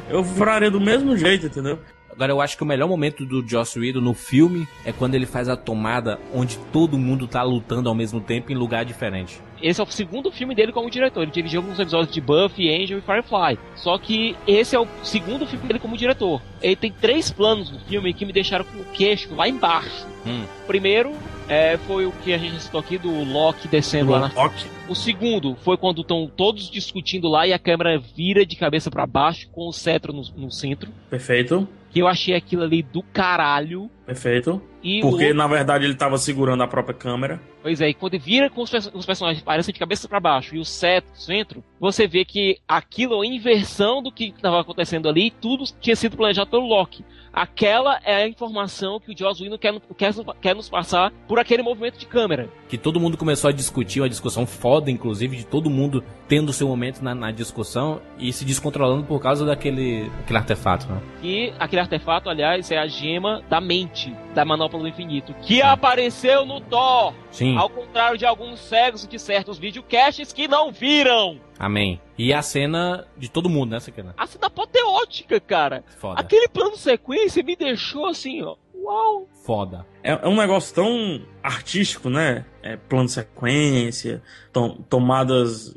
Eu faria do mesmo jeito, entendeu? Agora eu acho que o melhor momento do Joss Whedon no filme é quando ele faz a tomada onde todo mundo tá lutando ao mesmo tempo em lugar diferente. Esse é o segundo filme dele como diretor. Ele dirigiu alguns episódios de Buffy, Angel e Firefly. Só que esse é o segundo filme dele como diretor. Ele tem três planos no filme que me deixaram com o queixo lá embaixo. Hum. O primeiro é, foi o que a gente citou aqui do Loki descendo lá na Loki. O segundo foi quando estão todos discutindo lá e a câmera vira de cabeça pra baixo com o cetro no, no centro. Perfeito. Que eu achei aquilo ali do caralho. Perfeito. E Porque, outro- na verdade, ele tava segurando a própria câmera. Pois é, e quando vira com os, perso- os personagens parecem de cabeça pra baixo e o no centro, você vê que aquilo é inversão do que estava acontecendo ali e tudo tinha sido planejado pelo Loki. Aquela é a informação que o Joss Whedon quer, quer, quer nos passar por aquele movimento de câmera. Que todo mundo começou a discutir, uma discussão foda, inclusive, de todo mundo tendo seu momento na, na discussão e se descontrolando por causa daquele, daquele artefato, né? E aquele artefato, aliás, é a gema da mente da Manopla do Infinito, que apareceu no Thor, Sim, ao contrário de alguns cegos de certos videocasts que não viram. Amém. E a cena de todo mundo, né, Siqueira? A cena apoteótica, cara. Foda, Aquele plano sequência me deixou assim, ó. Uau! foda. É, é um negócio tão artístico, né? É, plano de sequência, tom- tomadas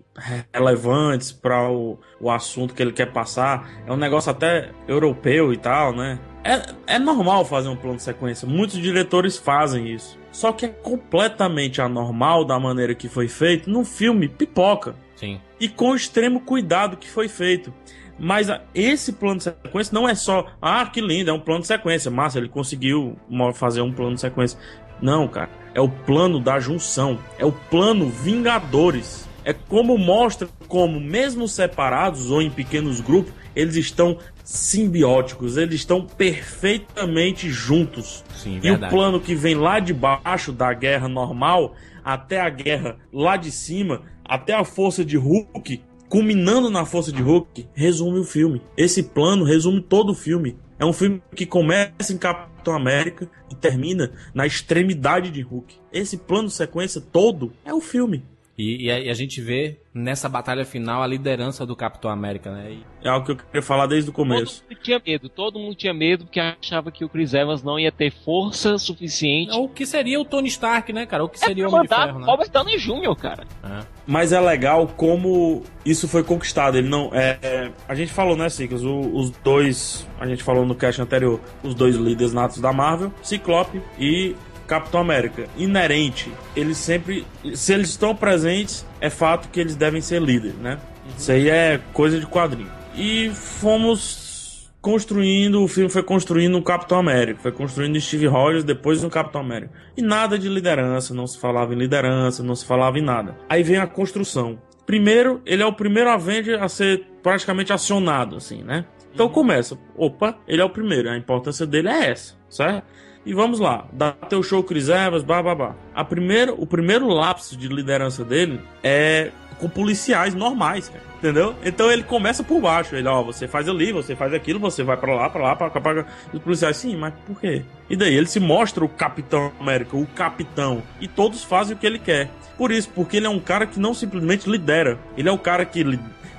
relevantes para o, o assunto que ele quer passar. É um negócio até europeu e tal, né? É, é normal fazer um plano de sequência. Muitos diretores fazem isso. Só que é completamente anormal da maneira que foi feito num filme pipoca Sim. e com extremo cuidado que foi feito. Mas esse plano de sequência não é só, ah, que lindo, é um plano de sequência. Massa, ele conseguiu fazer um plano de sequência. Não, cara, é o plano da junção, é o plano Vingadores. É como mostra como, mesmo separados ou em pequenos grupos, eles estão simbióticos, eles estão perfeitamente juntos. Sim, E o plano que vem lá de baixo da guerra normal até a guerra lá de cima, até a força de Hulk, culminando na força de Hulk, resume o filme. Esse plano resume todo o filme. É um filme que começa em Capitão América e termina na extremidade de Hulk. Esse plano sequência todo é o filme. E, e a, e a gente vê nessa batalha final a liderança do Capitão América, né? E- É algo que eu queria falar desde o começo. Todo mundo tinha medo, todo mundo tinha medo porque achava que o Chris Evans não ia ter força suficiente o que seria o Tony Stark, né, cara? O que é seria pra o Homem de Ferro, né? Robert Downey Jr., cara. É. Mas é legal como isso foi conquistado. Ele não é, é- a gente falou, né, Cicas? O- os dois, a gente falou no cast anterior, os dois líderes natos da Marvel, Ciclope e Capitão América. Inerente, eles sempre, se eles estão presentes, é fato que eles devem ser líderes, né? Isso aí é coisa de quadrinho. E fomos construindo, o filme foi construindo um Capitão América, foi construindo Steve Rogers depois um Capitão América. E nada de liderança, não se falava em liderança, não se falava em nada. Aí vem a construção. Primeiro, ele é o primeiro Avenger a ser praticamente acionado, assim, né? Então começa, opa, ele é o primeiro, a importância dele é essa, certo? E vamos lá, dá teu show Chris Evans, blá blá blá. A primeiro, o primeiro lapso de liderança dele é com policiais normais, cara. Entendeu? Então ele começa por baixo. Ele, ó, você faz ali, você faz aquilo, você vai para lá, para lá, para cá, pra cá. Os policiais, sim, mas por quê? E daí ele se mostra o Capitão América, o capitão. E todos fazem o que ele quer. Por isso, porque ele é um cara que não simplesmente lidera. Ele é o cara que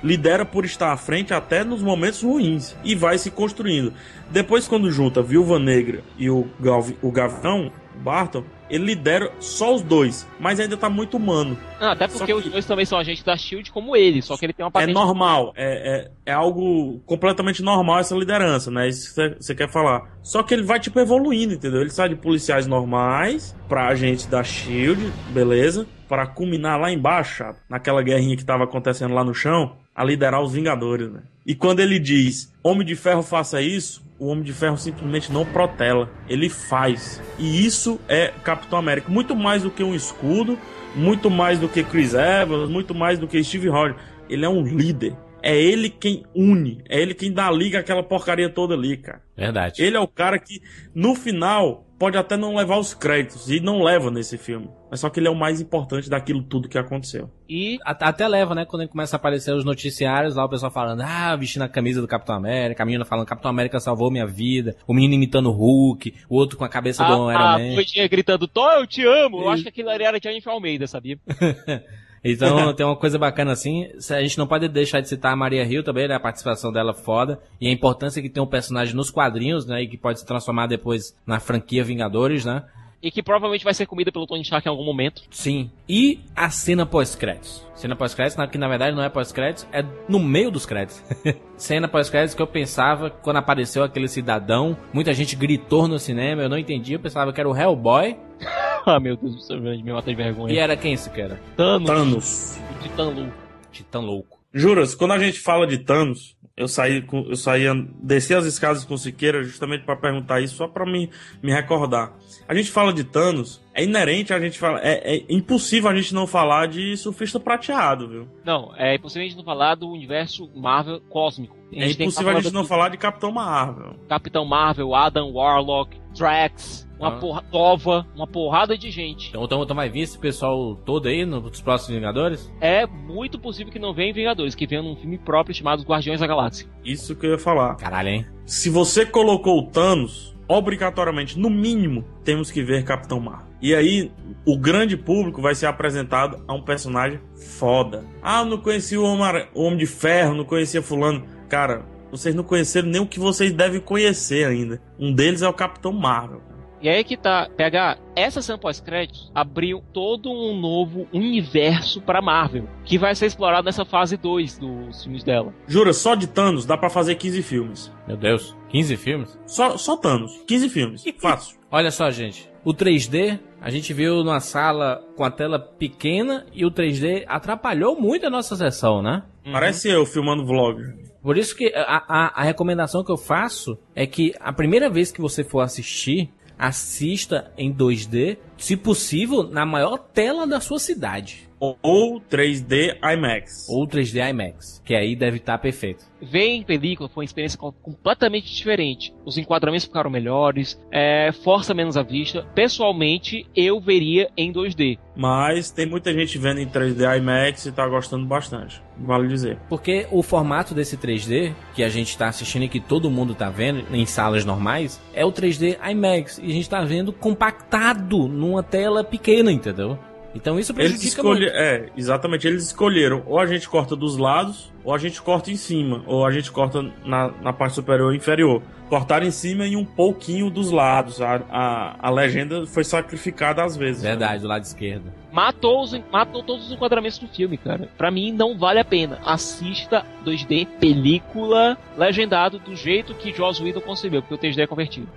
lidera por estar à frente até nos momentos ruins e vai se construindo. Depois, quando junta Viúva Negra e o, Galvi, o Gavião, Barton, ele lidera só os dois, mas ainda tá muito humano. Não, até porque que... os dois também são agentes da Shield como ele, só que ele tem uma é patente. É normal, é, é, é algo completamente normal essa liderança, né? Isso que você quer falar. Só que ele vai tipo evoluindo, entendeu? Ele sai de policiais normais pra agentes da Shield, beleza? Para culminar lá embaixo, naquela guerrinha que tava acontecendo lá no chão, a liderar os Vingadores, né? E quando ele diz, Homem de Ferro faça isso, o Homem de Ferro simplesmente não protela, ele faz. E isso é Capitão América, muito mais do que um escudo, muito mais do que Chris Evans, muito mais do que Steve Rogers. Ele é um líder. É ele quem une, é ele quem dá liga aquela porcaria toda ali, cara. Verdade. Ele é o cara que, no final, pode até não levar os créditos, e não leva nesse filme. Mas só que ele é o mais importante daquilo tudo que aconteceu. E até leva, né? Quando ele começa a aparecer os noticiários, lá o pessoal falando, ah, vestindo a camisa do Capitão América, a menina falando, Capitão América salvou minha vida, o menino imitando o Hulk, o outro com a cabeça do ah, Iron Man. A gritando, Thor, eu te amo! Eu acho que aquilo era Jennifer Almeida, sabia? Então tem uma coisa bacana assim, a gente não pode deixar de citar a Maria Hill também, né, a participação dela foda, e a importância que tem um personagem nos quadrinhos, né, e que pode se transformar depois na franquia Vingadores, né. E que provavelmente vai ser comida pelo Tony Stark em algum momento. Sim. E a cena pós-créditos. Cena pós-créditos, que na verdade não é pós-créditos, é no meio dos créditos. cena pós-créditos que eu pensava, quando apareceu aquele cidadão, muita gente gritou no cinema, eu não entendi, eu pensava que era o Hellboy. ah, meu Deus do céu, me matei de vergonha. E era quem esse cara? Thanos. Thanos. O Titã louco. Titã louco. Juras, quando a gente fala de Thanos, eu saí, eu saí, desci as escadas com Siqueira justamente para perguntar isso, só para me, me recordar. A gente fala de Thanos, é inerente a gente falar, é, é, impossível a gente não falar de Surfista Prateado, viu? Não, é impossível a gente não falar do universo Marvel cósmico. É impossível a gente não falar de Capitão Marvel. Capitão Marvel, Adam Warlock, Drax, uma ah. porra nova, uma porrada de gente. Então, então, então vai vir esse pessoal todo aí nos próximos Vingadores? É muito possível que não venha em Vingadores, que venha num filme próprio chamado Guardiões da Galáxia. Isso que eu ia falar. Caralho, hein? Se você colocou o Thanos, obrigatoriamente, no mínimo, temos que ver Capitão Marvel. E aí, o grande público vai ser apresentado a um personagem foda. Ah, não conhecia o Homem, o Homem de Ferro, não conhecia Fulano. Cara, vocês não conheceram nem o que vocês devem conhecer ainda. Um deles é o Capitão Marvel. E aí que tá, pegar essa cena pós-créditos abriu todo um novo universo para Marvel, que vai ser explorado nessa fase 2 dos filmes dela. Jura, só de Thanos dá para fazer 15 filmes. Meu Deus, 15 filmes? Só, só Thanos, 15 filmes, fácil. Olha só, gente, o 3D a gente viu numa sala com a tela pequena e o 3D atrapalhou muito a nossa sessão, né? Parece eu filmando vlog. Por isso que a, a, a, recomendação que eu faço é que a primeira vez que você for assistir, assista em 2D, se possível, na maior tela da sua cidade. Ou 3D IMAX. Ou 3D IMAX, que aí deve estar tá perfeito. Ver em película foi uma experiência completamente diferente. Os enquadramentos ficaram melhores, é, força menos a vista. Pessoalmente, eu veria em 2D. Mas tem muita gente vendo em 3D IMAX e tá gostando bastante. Vale dizer. Porque o formato desse 3D, que a gente tá assistindo e que todo mundo tá vendo em salas normais, é o 3D IMAX. E a gente tá vendo compactado numa tela pequena, entendeu? Então isso prejudica eles escolhe... muito. É, exatamente. Eles escolheram ou a gente corta dos lados, ou a gente corta em cima, ou a gente corta na, na parte superior e inferior. Cortaram em cima e um pouquinho dos lados. A, a, a legenda foi sacrificada às vezes. Verdade, né? do lado esquerdo. Matou, os, matou todos os enquadramentos do filme, cara. Pra mim não vale a pena. Assista 2D, película, legendado do jeito que Joss Whedon concebeu, porque o 3D é convertido.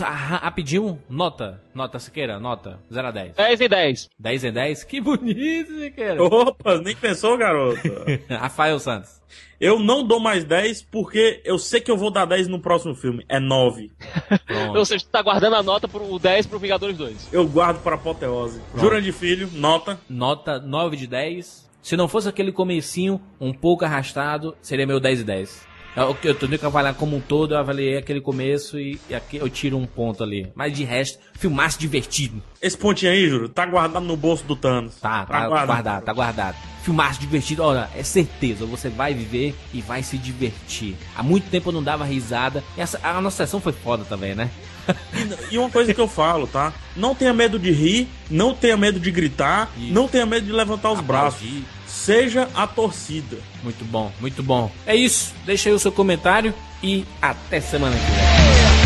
Rapidinho, nota. Nota, Siqueira, nota. 0 a 10. 10 em 10. 10 em 10? Que bonito, Siqueira. Opa, nem pensou, garoto. Rafael Santos. Eu não dou mais 10 porque eu sei que eu vou dar 10 no próximo filme. É 9. Ou seja, tu tá guardando a nota pro 10 pro Vingadores 2. Eu guardo pra apoteose. Jura de filho, nota. Nota 9 de 10. Se não fosse aquele comecinho um pouco arrastado, seria meu 10 e 10. Eu, eu tenho que avaliar como um todo, eu avaliei aquele começo e, e aqui eu tiro um ponto ali. Mas de resto, filmaço divertido. Esse pontinho aí, Juro, tá guardado no bolso do Thanos. Tá, tá, tá guardado. guardado, tá guardado. filmaço divertido. Olha, é certeza, você vai viver e vai se divertir. Há muito tempo eu não dava risada. Essa, a nossa sessão foi foda também, né? E, e uma coisa que eu falo, tá? Não tenha medo de rir, não tenha medo de gritar, Isso. não tenha medo de levantar os braços. Seja a torcida. Muito bom, muito bom. É isso. Deixa aí o seu comentário e até semana que vem.